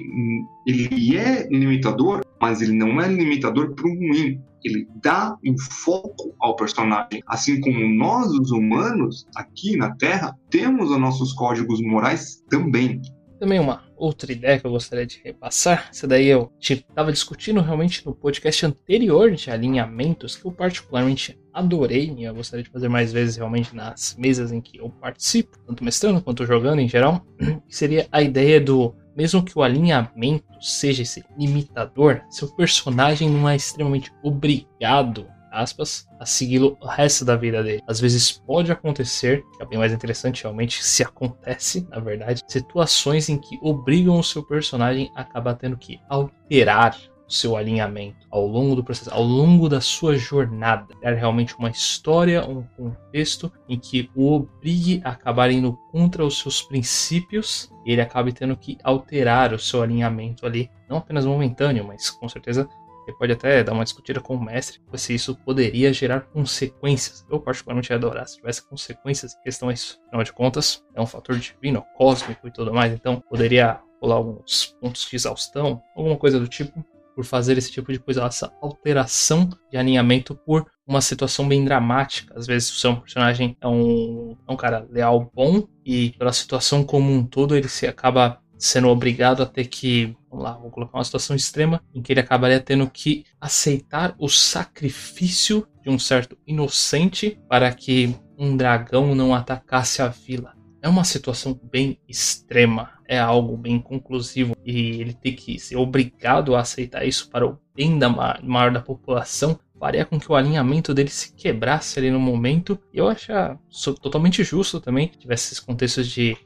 ele é limitador, mas ele não é limitador para o ruim. Ele dá um foco ao personagem. Assim como nós, os humanos, aqui na Terra, temos os nossos códigos morais também. Também uma outra ideia que eu gostaria de repassar, essa daí eu estava discutindo realmente no podcast anterior de alinhamentos, que eu particularmente adorei e eu gostaria de fazer mais vezes realmente nas mesas em que eu participo, tanto mestrando quanto jogando em geral, seria a ideia do mesmo que o alinhamento seja esse limitador, seu personagem não é extremamente obrigado aspas, a segui-lo o resto da vida dele. Às vezes pode acontecer, que é bem mais interessante realmente, se acontece, na verdade, situações em que obrigam o seu personagem a acabar tendo que alterar seu alinhamento ao longo do processo, ao longo da sua jornada. É realmente uma história, um contexto em que o obrigue a acabar indo contra os seus princípios e ele acabe tendo que alterar o seu alinhamento ali, não apenas momentâneo, mas com certeza ele pode até dar uma discutida com o mestre se isso poderia gerar consequências. Eu particularmente ia adorar se tivesse consequências em questão a isso. Afinal de contas, é um fator divino, cósmico e tudo mais, então poderia rolar alguns pontos de exaustão, alguma coisa do tipo por fazer esse tipo de coisa, essa alteração de alinhamento por uma situação bem dramática. Às vezes o seu personagem é um, é um cara leal bom e pela situação como um todo ele se acaba sendo obrigado a ter que, vamos lá, vou colocar uma situação extrema em que ele acabaria tendo que aceitar o sacrifício de um certo inocente para que um dragão não atacasse a vila. É uma situação bem extrema, é algo bem conclusivo e ele ter que ser obrigado a aceitar isso para o bem da maior da população faria com que o alinhamento dele se quebrasse ali no momento. E eu acho totalmente justo também que tivesse esses contextos de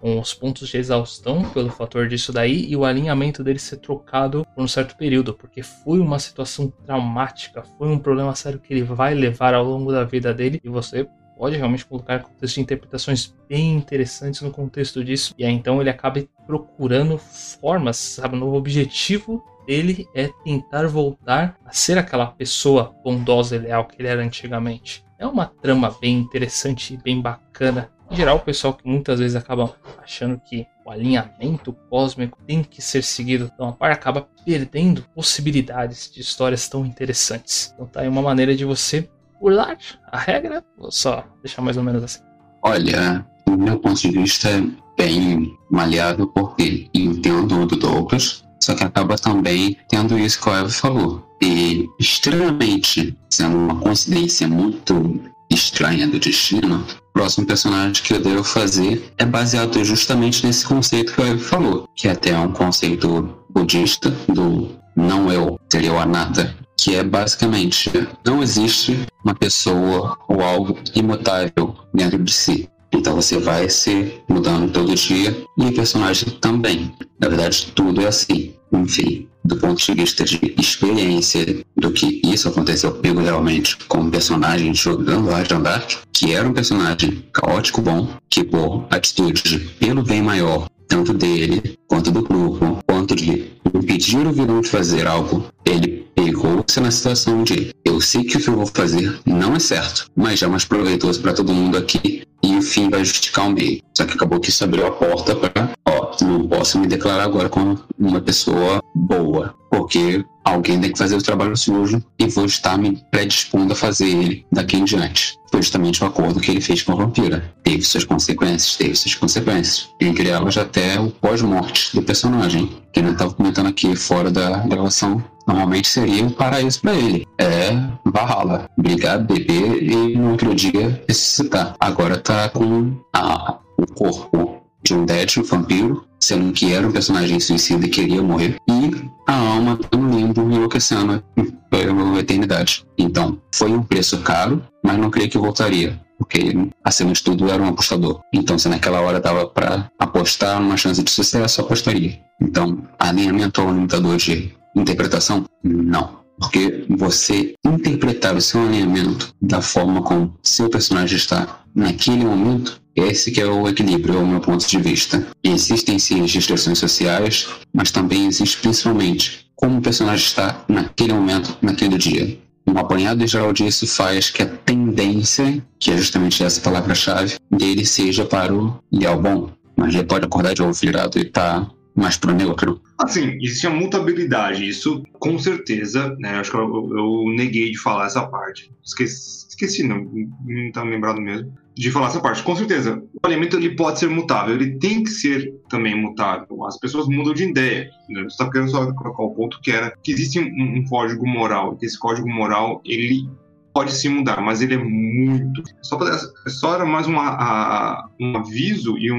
os pontos de exaustão pelo fator disso daí e o alinhamento dele ser trocado por um certo período, porque foi uma situação traumática, foi um problema sério que ele vai levar ao longo da vida dele e você pode realmente colocar contexto de interpretações bem interessantes no contexto disso. E aí então ele acaba procurando formas, sabe? O objetivo dele é tentar voltar a ser aquela pessoa bondosa e leal que ele era antigamente. É uma trama bem interessante e bem bacana. Em geral, o pessoal que muitas vezes acaba achando que o alinhamento cósmico tem que ser seguido, então a par acaba perdendo possibilidades de histórias tão interessantes. Então tá aí uma maneira de você burlar a regra? Vou só deixar mais ou menos assim. Olha, do meu ponto de vista é bem maleável porque entendo do Douglas, só que acaba também tendo isso que o Eva falou. E extremamente, sendo uma coincidência muito estranha do destino, o próximo personagem que eu devo fazer é baseado justamente nesse conceito que o Eva falou, que é até um conceito budista do não eu, seria o anata, que é basicamente não existe uma pessoa ou algo imutável dentro de si. Então você vai se mudando todo dia e o personagem também. Na verdade, tudo é assim. Enfim, do ponto de vista de experiência do que isso aconteceu comigo realmente com um personagem jogando Arkham Dark, que era um personagem caótico bom, que por atitude pelo bem maior, tanto dele quanto do grupo, quanto de impedir o vilão de fazer algo, ele pegou-se na situação de eu sei que o que eu vou fazer não é certo, mas é mais proveitoso para todo mundo aqui e o fim vai justificar o meio. Só que acabou que isso abriu a porta para, ó, não posso me declarar agora como uma pessoa boa, porque alguém tem que fazer o trabalho sujo e vou estar me predispondo a fazer ele daqui em diante. Foi justamente o acordo que ele fez com a vampira. Teve suas consequências, teve suas consequências. Entre elas até o pós-morte do personagem, que ele estava comentando aqui fora da gravação normalmente seria um paraíso para ele. É Valhalla, brigar, beber e no outro dia ressuscitar. Agora tá com a, o corpo de um dead, um vampiro, sendo que era um personagem suicida e queria morrer, e a alma no limbo enlouquecendo pela eternidade. Então, foi um preço caro, mas não creio que voltaria porque acima de tudo era um apostador. Então, se naquela hora dava para apostar uma chance de sucesso, apostaria. Então, alinhamento ao limitador de interpretação? Não. Porque você interpretar o seu alinhamento da forma como seu personagem está naquele momento, esse que é o equilíbrio, é o meu ponto de vista. Existem sim as restrições sociais, mas também existe principalmente como o personagem está naquele momento, naquele dia. Um apanhado geral disso faz que a tendência, que é justamente essa palavra-chave, dele seja para o ideal bom. Mas ele pode acordar de ovo virado e tá mais pro neutro. Assim, existe a mutabilidade, isso com certeza, né? Acho que eu, eu, neguei de falar essa parte. Esqueci, esqueci não, não tá lembrado mesmo de falar essa parte. Com certeza, o alimento ele pode ser mutável, ele tem que ser também mutável. As pessoas mudam de ideia. Né? Você está querendo só colocar o ponto que era que existe um, um código moral, que esse código moral ele pode se mudar, mas ele é muito. Só, pra, só era mais uma, a, um aviso e um,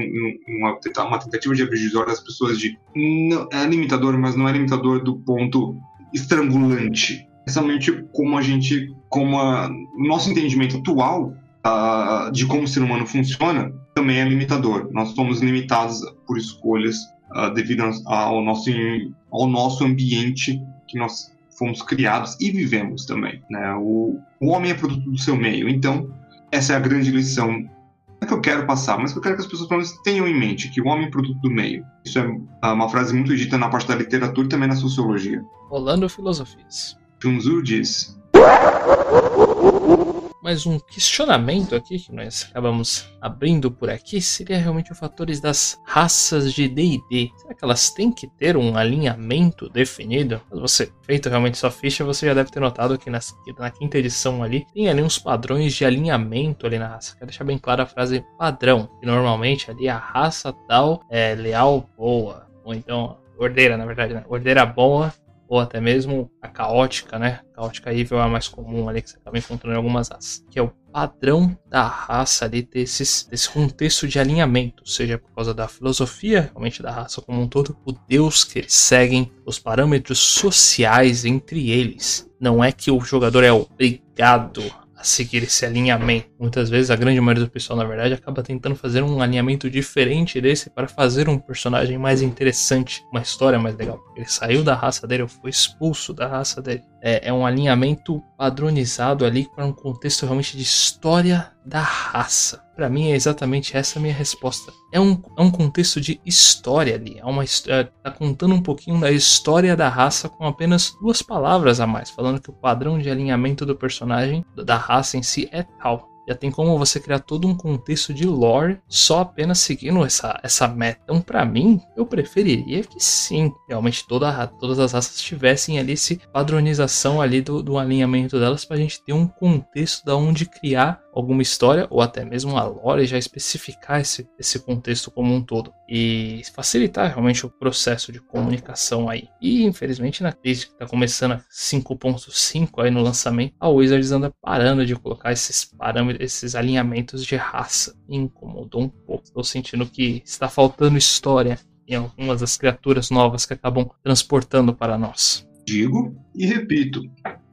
uma, uma, tentativa de olhos das pessoas de não, é limitador, mas não é limitador do ponto estrangulante. Exatamente como a gente, como o nosso entendimento atual uh, de como o ser humano funciona, também é limitador. Nós somos limitados por escolhas uh, devido ao nosso, ao nosso ambiente que nós fomos criados e vivemos também. Né? O, o homem é produto do seu meio. Então, essa é a grande lição é que eu quero passar, mas que eu quero que as pessoas pelo menos tenham em mente que o homem é produto do meio. Isso é uma frase muito dita na parte da literatura e também na sociologia. Rolando filosofias. Sun Tzu diz: mas um questionamento aqui que nós acabamos abrindo por aqui seria realmente os fatores das raças de D&D. Será que elas têm que ter um alinhamento definido? Se você feito realmente sua ficha, você já deve ter notado que na, na quinta edição ali tem ali uns padrões de alinhamento ali na raça. Quero deixar bem clara a frase padrão, que normalmente ali a raça tal é leal boa, ou então ordeira, na verdade, né? Ordeira boa ou até mesmo a caótica, né? A caótica evil é a mais comum ali que você acaba encontrando em algumas raças, que é o padrão da raça ali ter esses, desse contexto de alinhamento, seja por causa da filosofia, realmente da raça como um todo, o Deus que eles seguem, os parâmetros sociais entre eles. Não é que o jogador é obrigado a seguir esse alinhamento. Muitas vezes a grande maioria do pessoal, na verdade, acaba tentando fazer um alinhamento diferente desse para fazer um personagem mais interessante, uma história mais legal. Ele saiu da raça dele ou foi expulso da raça dele. É, é um alinhamento padronizado ali para um contexto realmente de história da raça. Para mim é exatamente essa a minha resposta. É um, é um contexto de história ali. É uma história, tá contando um pouquinho da história da raça com apenas duas palavras a mais, falando que o padrão de alinhamento do personagem, da raça em si, é tal já tem como você criar todo um contexto de lore só apenas seguindo essa, essa meta. Então, para mim, eu preferiria que sim, realmente toda, todas as raças tivessem ali esse padronização ali do, do alinhamento delas para a gente ter um contexto da onde criar alguma história ou até mesmo a lore já especificar esse, esse contexto como um todo e facilitar realmente o processo de comunicação aí. E infelizmente na crise que está começando a 5.5 aí no lançamento, a Wizards anda parando de colocar esses parâmetros, esses alinhamentos de raça. Me incomodou um pouco. Estou sentindo que está faltando história em algumas das criaturas novas que acabam transportando para nós. Digo e repito,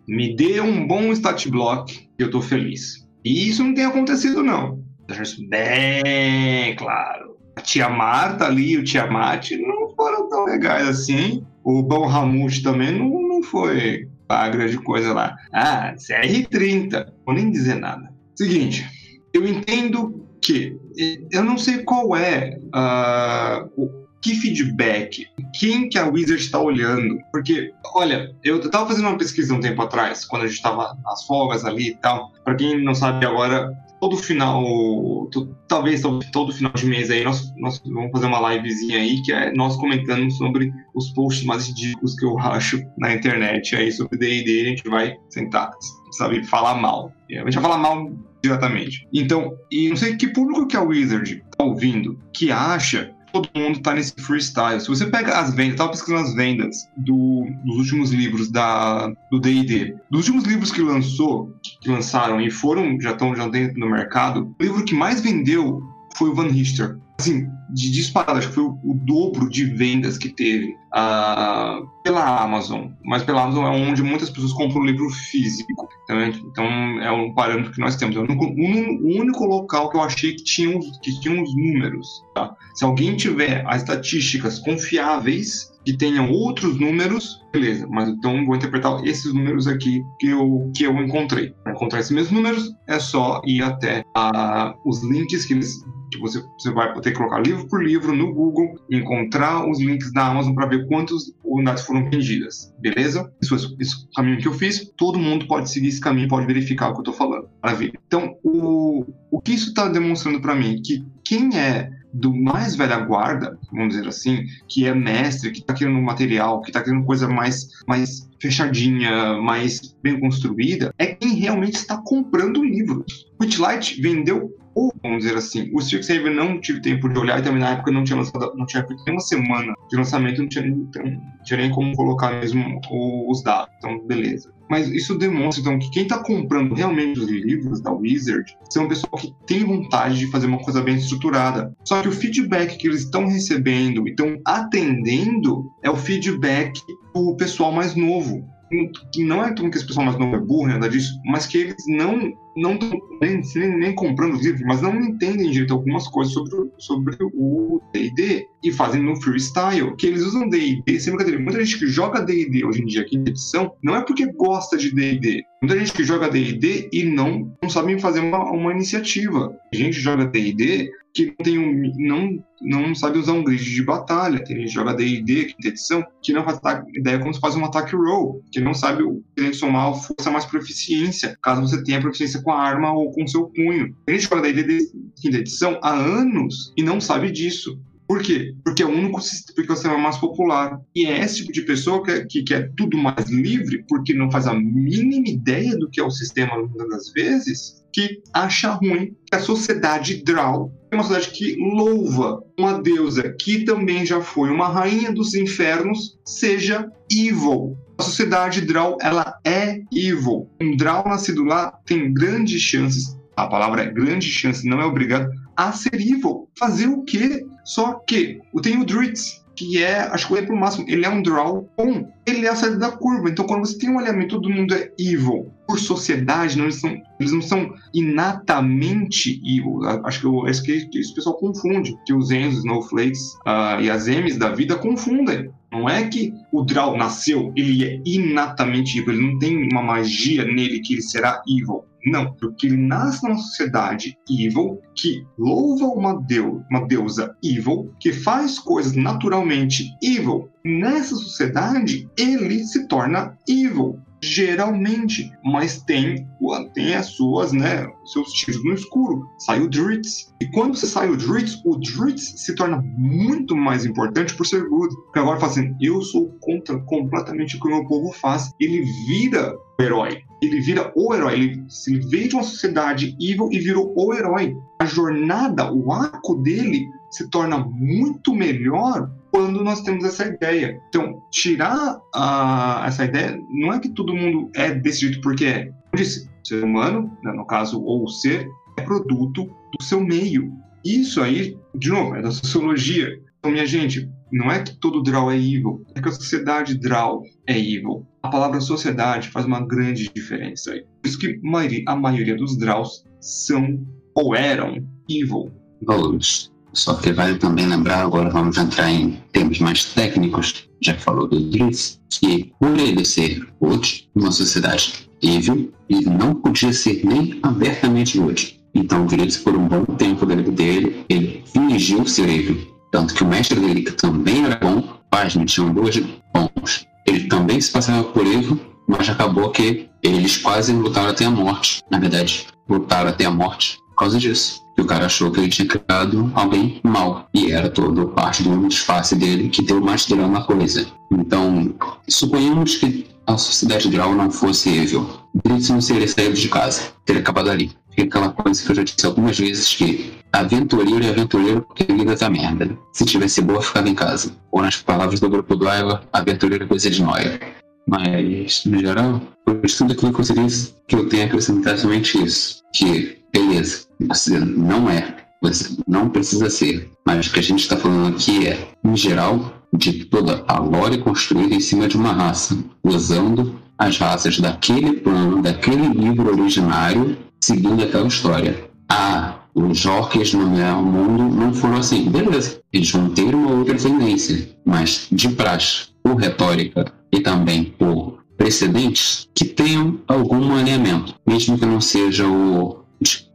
me dê um bom stat block que eu estou feliz. E isso não tem acontecido, não. Isso bem claro. A tia Marta ali e o tia Mate não foram tão legais assim. O Bom Ramute também não, não foi a grande coisa lá. Ah, CR30. Vou nem dizer nada. Seguinte, eu entendo que eu não sei qual é uh, que feedback, quem que a Wizard está olhando. Porque, olha, eu estava fazendo uma pesquisa um tempo atrás, quando a gente estava nas folgas ali e tal. Para quem não sabe agora, todo final, talvez todo final de mês aí, nós, nós vamos fazer uma livezinha aí, que é nós comentando sobre os posts mais ridículos que eu acho na internet aí sobre D&D, a gente vai sentar, sabe, falar mal. A gente vai falar mal diretamente. Então, e não sei que público que a Wizard tá ouvindo, que acha todo mundo tá nesse freestyle. Se você pega as vendas, tava pesquisando as vendas do, dos últimos livros da, do D&D. Dos últimos livros que lançou, que lançaram e foram, já estão já dentro do mercado, o livro que mais vendeu foi o Van Richter assim, de disparado, acho que foi o, o dobro de vendas que teve uh, pela Amazon. Mas pela Amazon é onde muitas pessoas compram o livro físico. Então, então é um parâmetro que nós temos. É o único, o único local que eu achei que tinha, que tinha uns números. Tá? Se alguém tiver as estatísticas confiáveis que tenham outros números, beleza, mas então vou interpretar esses números aqui que eu, que eu encontrei. Para encontrar esses mesmos números, é só ir até uh, os links que eles que você, você vai ter que colocar livro por livro no Google, encontrar os links da Amazon para ver quantas unidades foram vendidas, beleza? Isso é o caminho que eu fiz. Todo mundo pode seguir esse caminho, pode verificar o que eu estou falando. Maravilha. Então, o, o que isso está demonstrando para mim? Que quem é do mais velha guarda, vamos dizer assim, que é mestre, que está querendo material, que está querendo coisa mais, mais fechadinha, mais bem construída, é quem realmente está comprando livros. Witchlight vendeu ou, vamos dizer assim, o Strixhaven não tive tempo de olhar e também na época não tinha lançado, não tinha feito nem uma semana de lançamento, não tinha, não tinha nem como colocar mesmo os dados. Então, beleza. Mas isso demonstra, então, que quem está comprando realmente os livros da Wizard são um pessoal que tem vontade de fazer uma coisa bem estruturada. Só que o feedback que eles estão recebendo e estão atendendo é o feedback do pessoal mais novo não é que esse pessoal mais novo é burro, nada disso, mas que eles não não nem, nem, comprando os livros, mas não entendem direito algumas coisas sobre, sobre o D&D e fazem no freestyle, que eles usam D&D, sem brincadeira, muita gente que joga D&D hoje em dia aqui em edição, não é porque gosta de D&D, muita gente que joga D&D e não, não sabem fazer uma, uma iniciativa, a gente joga D&D que não, tem um, não, não sabe usar um grid de batalha. Tem gente que joga D&D, quinta edição, que não faz ideia como se faz um ataque roll, que não sabe somar força mais proficiência, caso você tenha proficiência com a arma ou com seu punho. Tem gente que joga D&D quinta edição há anos e não sabe disso. Por quê? Porque é o único porque é o sistema mais popular. E é esse tipo de pessoa que, que quer tudo mais livre, porque não faz a mínima ideia do que é o sistema muitas das vezes, que acha ruim que a sociedade Drow é uma sociedade que louva uma deusa que também já foi uma rainha dos infernos, seja evil. A sociedade Drow, ela é evil. Um Drow nascido lá tem grandes chances, a palavra é grande chance, não é obrigado, a ser evil. Fazer o quê? Só que tem o Dritz, que é, acho que o exemplo máximo, ele é um draw bom. Ele é a saída da curva. Então, quando você tem um alinhamento, todo mundo é evil. Por sociedade, não, eles, são, eles não são inatamente evil. Acho que, eu, acho que, que isso o pessoal confunde. Que os Enzos, Snowflakes uh, e as M's da vida confundem. Não é que o Draw nasceu, ele é inatamente evil, ele não tem uma magia nele que ele será evil. Não, porque ele nasce numa sociedade evil que louva uma, deu, uma deusa evil, que faz coisas naturalmente evil. Nessa sociedade, ele se torna evil geralmente, mas tem, tem as suas, né, seus tiros no escuro. Sai o Dritz. E quando você sai o Dritz, o Dritz se torna muito mais importante por ser good. Porque agora fala assim, eu sou contra completamente o que o meu povo faz. Ele vira o herói. Ele vira o herói. Ele, ele veio de uma sociedade evil e virou o herói. A jornada, o arco dele se torna muito melhor quando nós temos essa ideia. Então, tirar uh, essa ideia, não é que todo mundo é desse jeito porque é. Como disse, ser humano, né, no caso, ou ser, é produto do seu meio. Isso aí, de novo, é da sociologia. Então, minha gente, não é que todo draw é evil, é que a sociedade draw é evil. A palavra sociedade faz uma grande diferença aí. Por isso que a maioria dos draws são ou eram evil. Valores. Só que vale também lembrar, agora vamos entrar em termos mais técnicos, já falou do Driss, que por ele ser good, uma sociedade evil, ele não podia ser nem abertamente good. Então o Driss, por um bom tempo da vida dele, ele fingiu ser evil. Tanto que o mestre dele, que também era bom, Pasme, tinham dois bons. Ele também se passava por evil, mas acabou que eles quase lutaram até a morte. Na verdade, lutaram até a morte por causa disso. E o cara achou que ele tinha criado alguém mal. E era todo parte do disfarce dele que deu mais drama à coisa. Então, suponhamos que a sociedade Grau não fosse evil. Blitz não seria saído de casa. Teria acabado ali. Aquela coisa que eu já disse algumas vezes que aventureiro é aventureiro porque a vida tá merda. Se tivesse boa, ficava em casa. Ou nas palavras do grupo do Iowa, aventureiro é coisa de noia. Mas, no geral, por tudo aquilo que eu disse, que eu tenho somente isso. Que beleza, você não é, você não precisa ser. Mas o que a gente está falando aqui é, em geral, de toda a lore construída em cima de uma raça, usando as raças daquele plano, daquele livro originário, seguindo aquela história. Ah, os orcs no meu mundo não foram assim. Beleza, eles vão ter uma outra tendência, mas de praxe, por retórica e também por precedentes que tenham algum alinhamento, mesmo que não seja o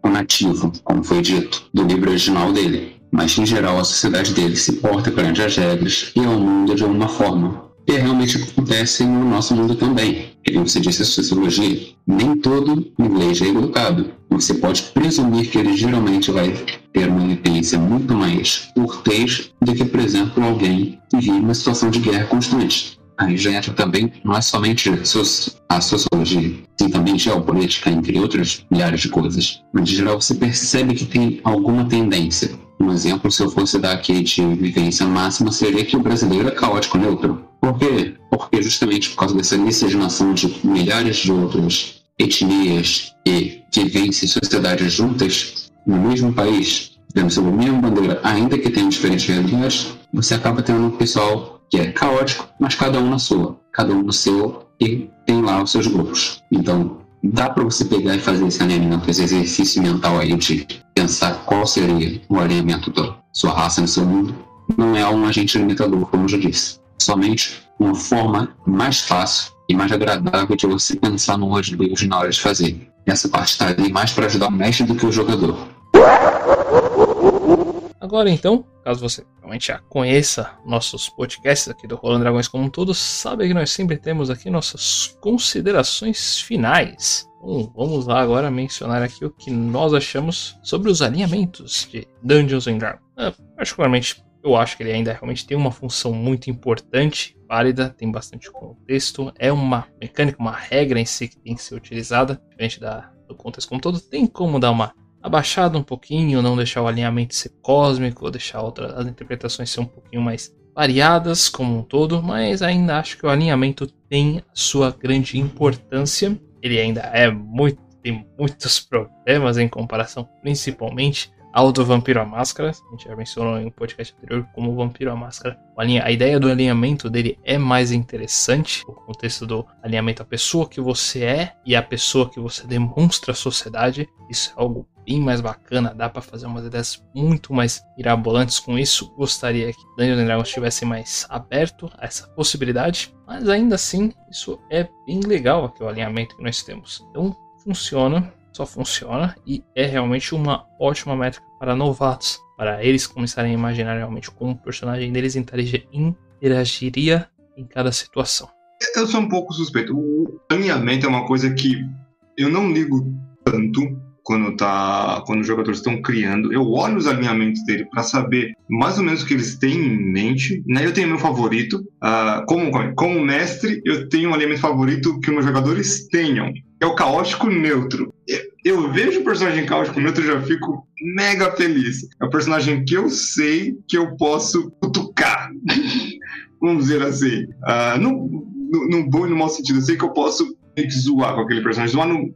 o nativo, como foi dito, do livro original dele. Mas, em geral, a sociedade dele se porta perante as regras e ao mundo de alguma forma. E é realmente acontece no nosso mundo também. Como você disse, a sociologia, nem todo inglês é educado. Você pode presumir que ele geralmente vai ter uma independência muito mais cortês do que, por exemplo, alguém que vive uma situação de guerra constante a engenharia também não é somente a sociologia, sim também geopolítica, entre outras milhares de coisas. Mas, em geral, você percebe que tem alguma tendência. Um exemplo, se eu fosse dar aqui de vivência máxima, seria que o brasileiro é caótico neutro. Por quê? Porque justamente por causa dessa miscigenação de milhares de outras etnias e vivências e sociedades juntas no mesmo país, tendo a mesma bandeira, ainda que tenham diferentes realidades, você acaba tendo um pessoal que é caótico, mas cada um na sua, cada um no seu e tem lá os seus grupos. Então, dá para você pegar e fazer esse alinhamento, esse exercício mental aí de pensar qual seria o alinhamento da sua raça no seu mundo. Não é um agente limitador, como eu já disse. Somente uma forma mais fácil e mais agradável de você pensar no hoje na hora de fazer. Essa parte está ali mais para ajudar o mestre do que o jogador. Agora então, caso você realmente já conheça nossos podcasts aqui do Rolando Dragões como um todo, sabe que nós sempre temos aqui nossas considerações finais. Bom, vamos lá agora mencionar aqui o que nós achamos sobre os alinhamentos de Dungeons and Dragons. Ah, particularmente, eu acho que ele ainda realmente tem uma função muito importante, válida, tem bastante contexto, é uma mecânica, uma regra em si que tem que ser utilizada, diferente da, do contexto como todo, tem como dar uma abaixado um pouquinho, não deixar o alinhamento ser cósmico, deixar outras, as interpretações ser um pouquinho mais variadas como um todo, mas ainda acho que o alinhamento tem sua grande importância. Ele ainda é muito tem muitos problemas em comparação, principalmente ao do Vampiro à Máscara. A gente já mencionou em um podcast anterior como Vampiro à Máscara. A ideia do alinhamento dele é mais interessante. O contexto do alinhamento à pessoa que você é e à pessoa que você demonstra à sociedade. Isso é algo bem mais bacana, dá para fazer umas ideias muito mais mirabolantes com isso. Gostaria que Dungeons Dragons estivesse mais aberto a essa possibilidade, mas ainda assim, isso é bem legal aqui o alinhamento que nós temos. Então, funciona, só funciona e é realmente uma ótima métrica para novatos, para eles começarem a imaginar realmente como o personagem deles interagiria em cada situação. Eu sou um pouco suspeito. O alinhamento é uma coisa que eu não ligo tanto quando, tá, quando os jogadores estão criando. Eu olho os alinhamentos dele para saber mais ou menos o que eles têm em mente. Né? Eu tenho meu favorito. Uh, como, como mestre, eu tenho um alinhamento favorito que meus jogadores tenham. É o caótico neutro. Eu, vejo o personagem caótico neutro e já fico mega feliz. É o personagem que eu sei que eu posso cutucar. Vamos dizer assim. Uh, no, no, no, bom e no mau sentido. Eu sei que eu posso zoar com aquele personagem. Zoar no,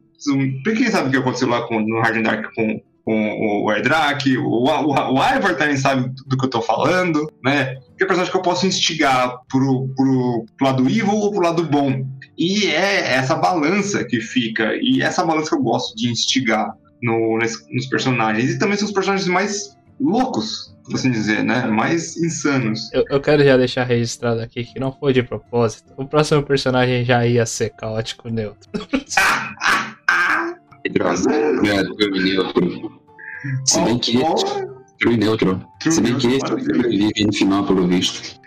quem sabe o que aconteceu lá com, no Hard Dark com, com o Erdrak, o, o, o também sabe do que eu tô falando, né? Que é personagem que eu posso instigar pro, pro, pro lado evil ou pro lado bom. E é essa balança que fica, e essa balança que eu gosto de instigar no, nos personagens. E também são os personagens mais loucos, por assim dizer, né? Mais insanos. Eu, eu, quero já deixar registrado aqui que não foi de propósito. O próximo personagem já ia ser caótico neutro. True neutro. Se bem que. True neutro. Se bem que esse vive no final, pelo visto.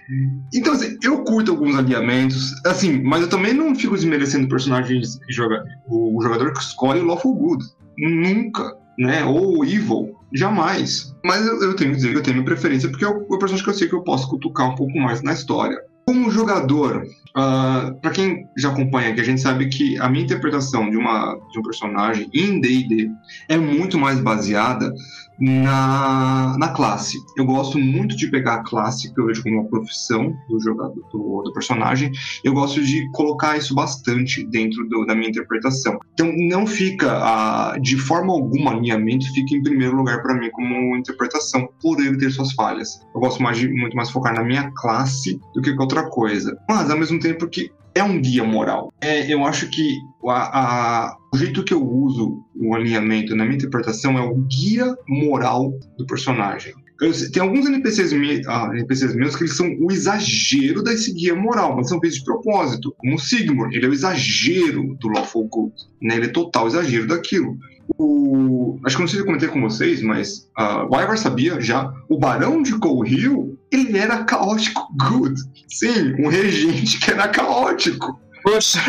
Então, assim, eu curto alguns alinhamentos, assim, mas eu também não fico desmerecendo personagens que joga, o jogador que escolhe o Lawful Good. Nunca, né? Ou o Evil. Jamais. Mas eu, eu, tenho que dizer que eu tenho minha preferência porque é o, o personagem que eu sei que eu posso cutucar um pouco mais na história. Como jogador, uh, ah, para quem já acompanha aqui, a gente sabe que a minha interpretação de, uma, de um personagem em D&D é muito mais baseada na, na classe. Eu gosto muito de pegar a classe, que eu vejo como uma profissão do jogador, do, do personagem. Eu gosto de colocar isso bastante dentro do, da minha interpretação. Então, não fica, uh, de forma alguma, alinhamento fica em primeiro lugar para mim como interpretação, por ele ter suas falhas. Eu gosto mais de, muito mais focar na minha classe do que outra coisa. Mas, ao mesmo tempo que é um guia moral. É, eu acho que a, a, o jeito que eu uso o alinhamento na minha interpretação é o guia moral do personagem. Eu, tem alguns NPCs, me, ah, NPCs meus que eles são o exagero desse guia moral, mas são feitos de propósito. Como o Sigmund, ele é o exagero do Lawful Good. Né? Ele é total exagero daquilo. O, acho que não sei se eu comentei com vocês, mas uh, o Ivar sabia já. O Barão de Coal Hill, ele era caótico good. Sim, um regente que era caótico. Poxa,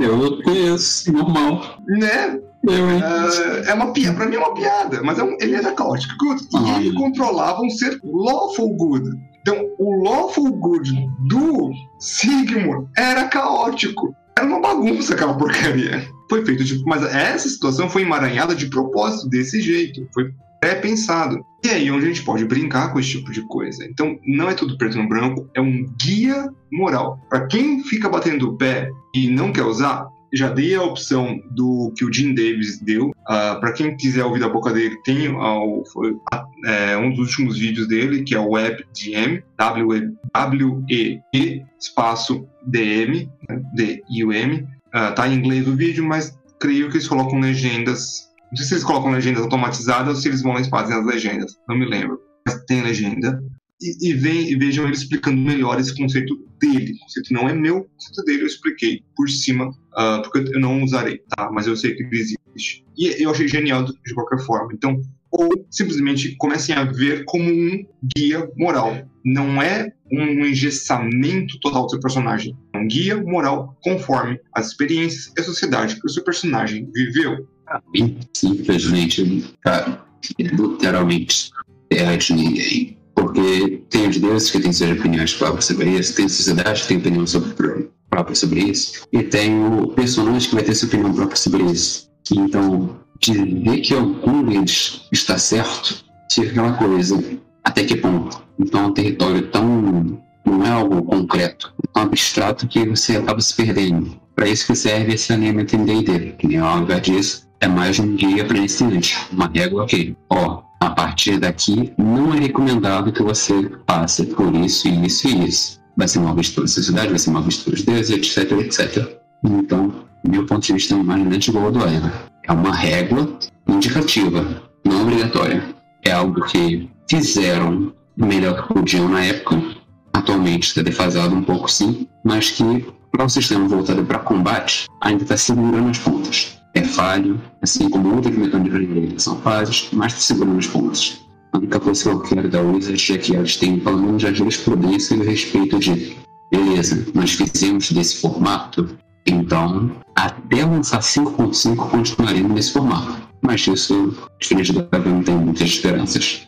eu conheço, normal. Né? Uh, é uma piada, pra mim é uma piada, mas é um, ele era caótico good. E ah. ele controlava um ser lawful good. Então, o lawful good do Sigmund era caótico. Era uma bagunça aquela porcaria. Foi feito tipo, mas essa situação foi emaranhada de propósito, desse jeito. Foi pré-pensado. E é aí onde a gente pode brincar com esse tipo de coisa. Então, não é tudo preto no branco, é um guia moral. Para quem fica batendo o pé e não quer usar, já dei a opção do que o Jim Davis deu. Uh, ah, para quem quiser ouvir da boca dele, tem uh, foi, uh, um dos últimos vídeos dele, que é o WebDM, W-E-E, espaço D-M, né, D-I-U-M. Uh, tá em inglês o vídeo, mas creio que eles colocam legendas não sei se eles colocam legendas automatizadas ou se eles vão lá e fazem as legendas. Não me lembro. Mas tem legenda. E, e, vem, e vejam ele explicando melhor esse conceito dele. O conceito não é meu, o conceito dele eu expliquei por cima, uh, porque eu não usarei, tá? Mas eu sei que ele existe. E eu achei genial de qualquer forma. Então, ou simplesmente comecem a ver como um guia moral. Não é um engessamento total do seu personagem. É um guia moral conforme as experiências e a sociedade que o seu personagem viveu simplesmente, cara, literalmente terra de ninguém. Porque tem os deuses que têm suas opiniões próprias sobre isso, tem a sociedade que tem opinião sobre, própria sobre isso, e tem o personagem que vai ter sua opinião própria sobre isso. Então, dizer que algum deles está certo, fica aquela coisa, até que ponto? Então, é um território tão. não é algo concreto, tão abstrato que você acaba se perdendo. Para isso que serve esse em D&D, que nem o Alga diz, é mais um guia para iniciante, uma régua que, ó, a partir daqui não é recomendado que você passe por isso, isso e isso. Vai ser mal visto pela sociedade, vai ser mal visto pelos deuses, etc, etc. Então, meu ponto de vista é mais igual ao do Eva. É uma régua indicativa, não obrigatória. É algo que fizeram o melhor que podiam na época. Atualmente está defasado um pouco sim, mas que para o sistema voltado para combate ainda está segurando as pontas é falho, assim como outros mecânicos de são falhos, mas segurando os pontos. A única coisa que eu quero da Wizard é que eles têm pelo menos a jurisprudência e o respeito de beleza, nós fizemos desse formato, então até lançar 5.5 continuaremos nesse formato. Mas isso, diferente Gabriel, não tem muitas esperanças.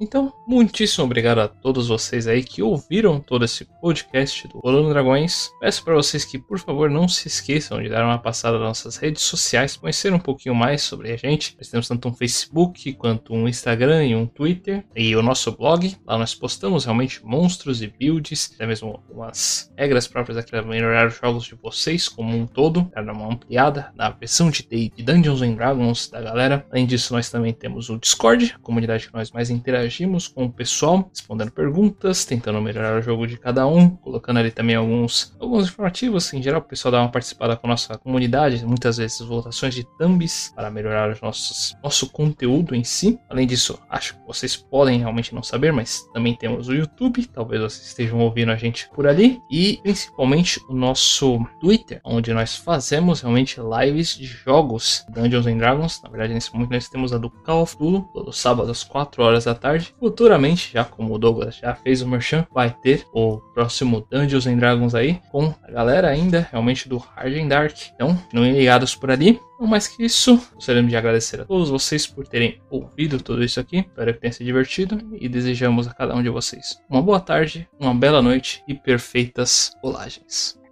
Então, muitíssimo obrigado a todos vocês aí que ouviram todo esse podcast do Rolando Dragões. Peço para vocês que, por favor, não se esqueçam de dar uma passada nas nossas redes sociais, conhecer um pouquinho mais sobre a gente. Nós temos tanto um Facebook quanto um Instagram e um Twitter e o nosso blog. Lá nós postamos realmente monstros e builds, até mesmo algumas regras próprias para melhorar os jogos de vocês como um todo, para dar uma ampliada na versão de Dungeons and Dragons da galera. Além disso, nós também temos o Discord, a comunidade que nós mais interagimos interagimos com o pessoal, respondendo perguntas, tentando melhorar o jogo de cada um, colocando ali também alguns, alguns informativos. Em geral, o pessoal dá uma participada com a nossa comunidade, muitas vezes votações de thumbs para melhorar os nossos, nosso conteúdo em si. Além disso, acho que vocês podem realmente não saber, mas também temos o YouTube, talvez vocês estejam ouvindo a gente por ali, e principalmente o nosso Twitter, onde nós fazemos realmente lives de jogos Dungeons and Dragons. Na verdade, nesse momento nós temos a do Call of Duty, todo sábado às 4 horas da tarde Futuramente, já como o Douglas já fez o merchan, vai ter o próximo Dungeons and Dragons aí, com a galera ainda realmente do Hard and Dark. Então, não ligados por ali. Não mais que isso, gostaríamos de agradecer a todos vocês por terem ouvido tudo isso aqui. Espero que tenha se divertido e desejamos a cada um de vocês uma boa tarde, uma bela noite e perfeitas rolagens.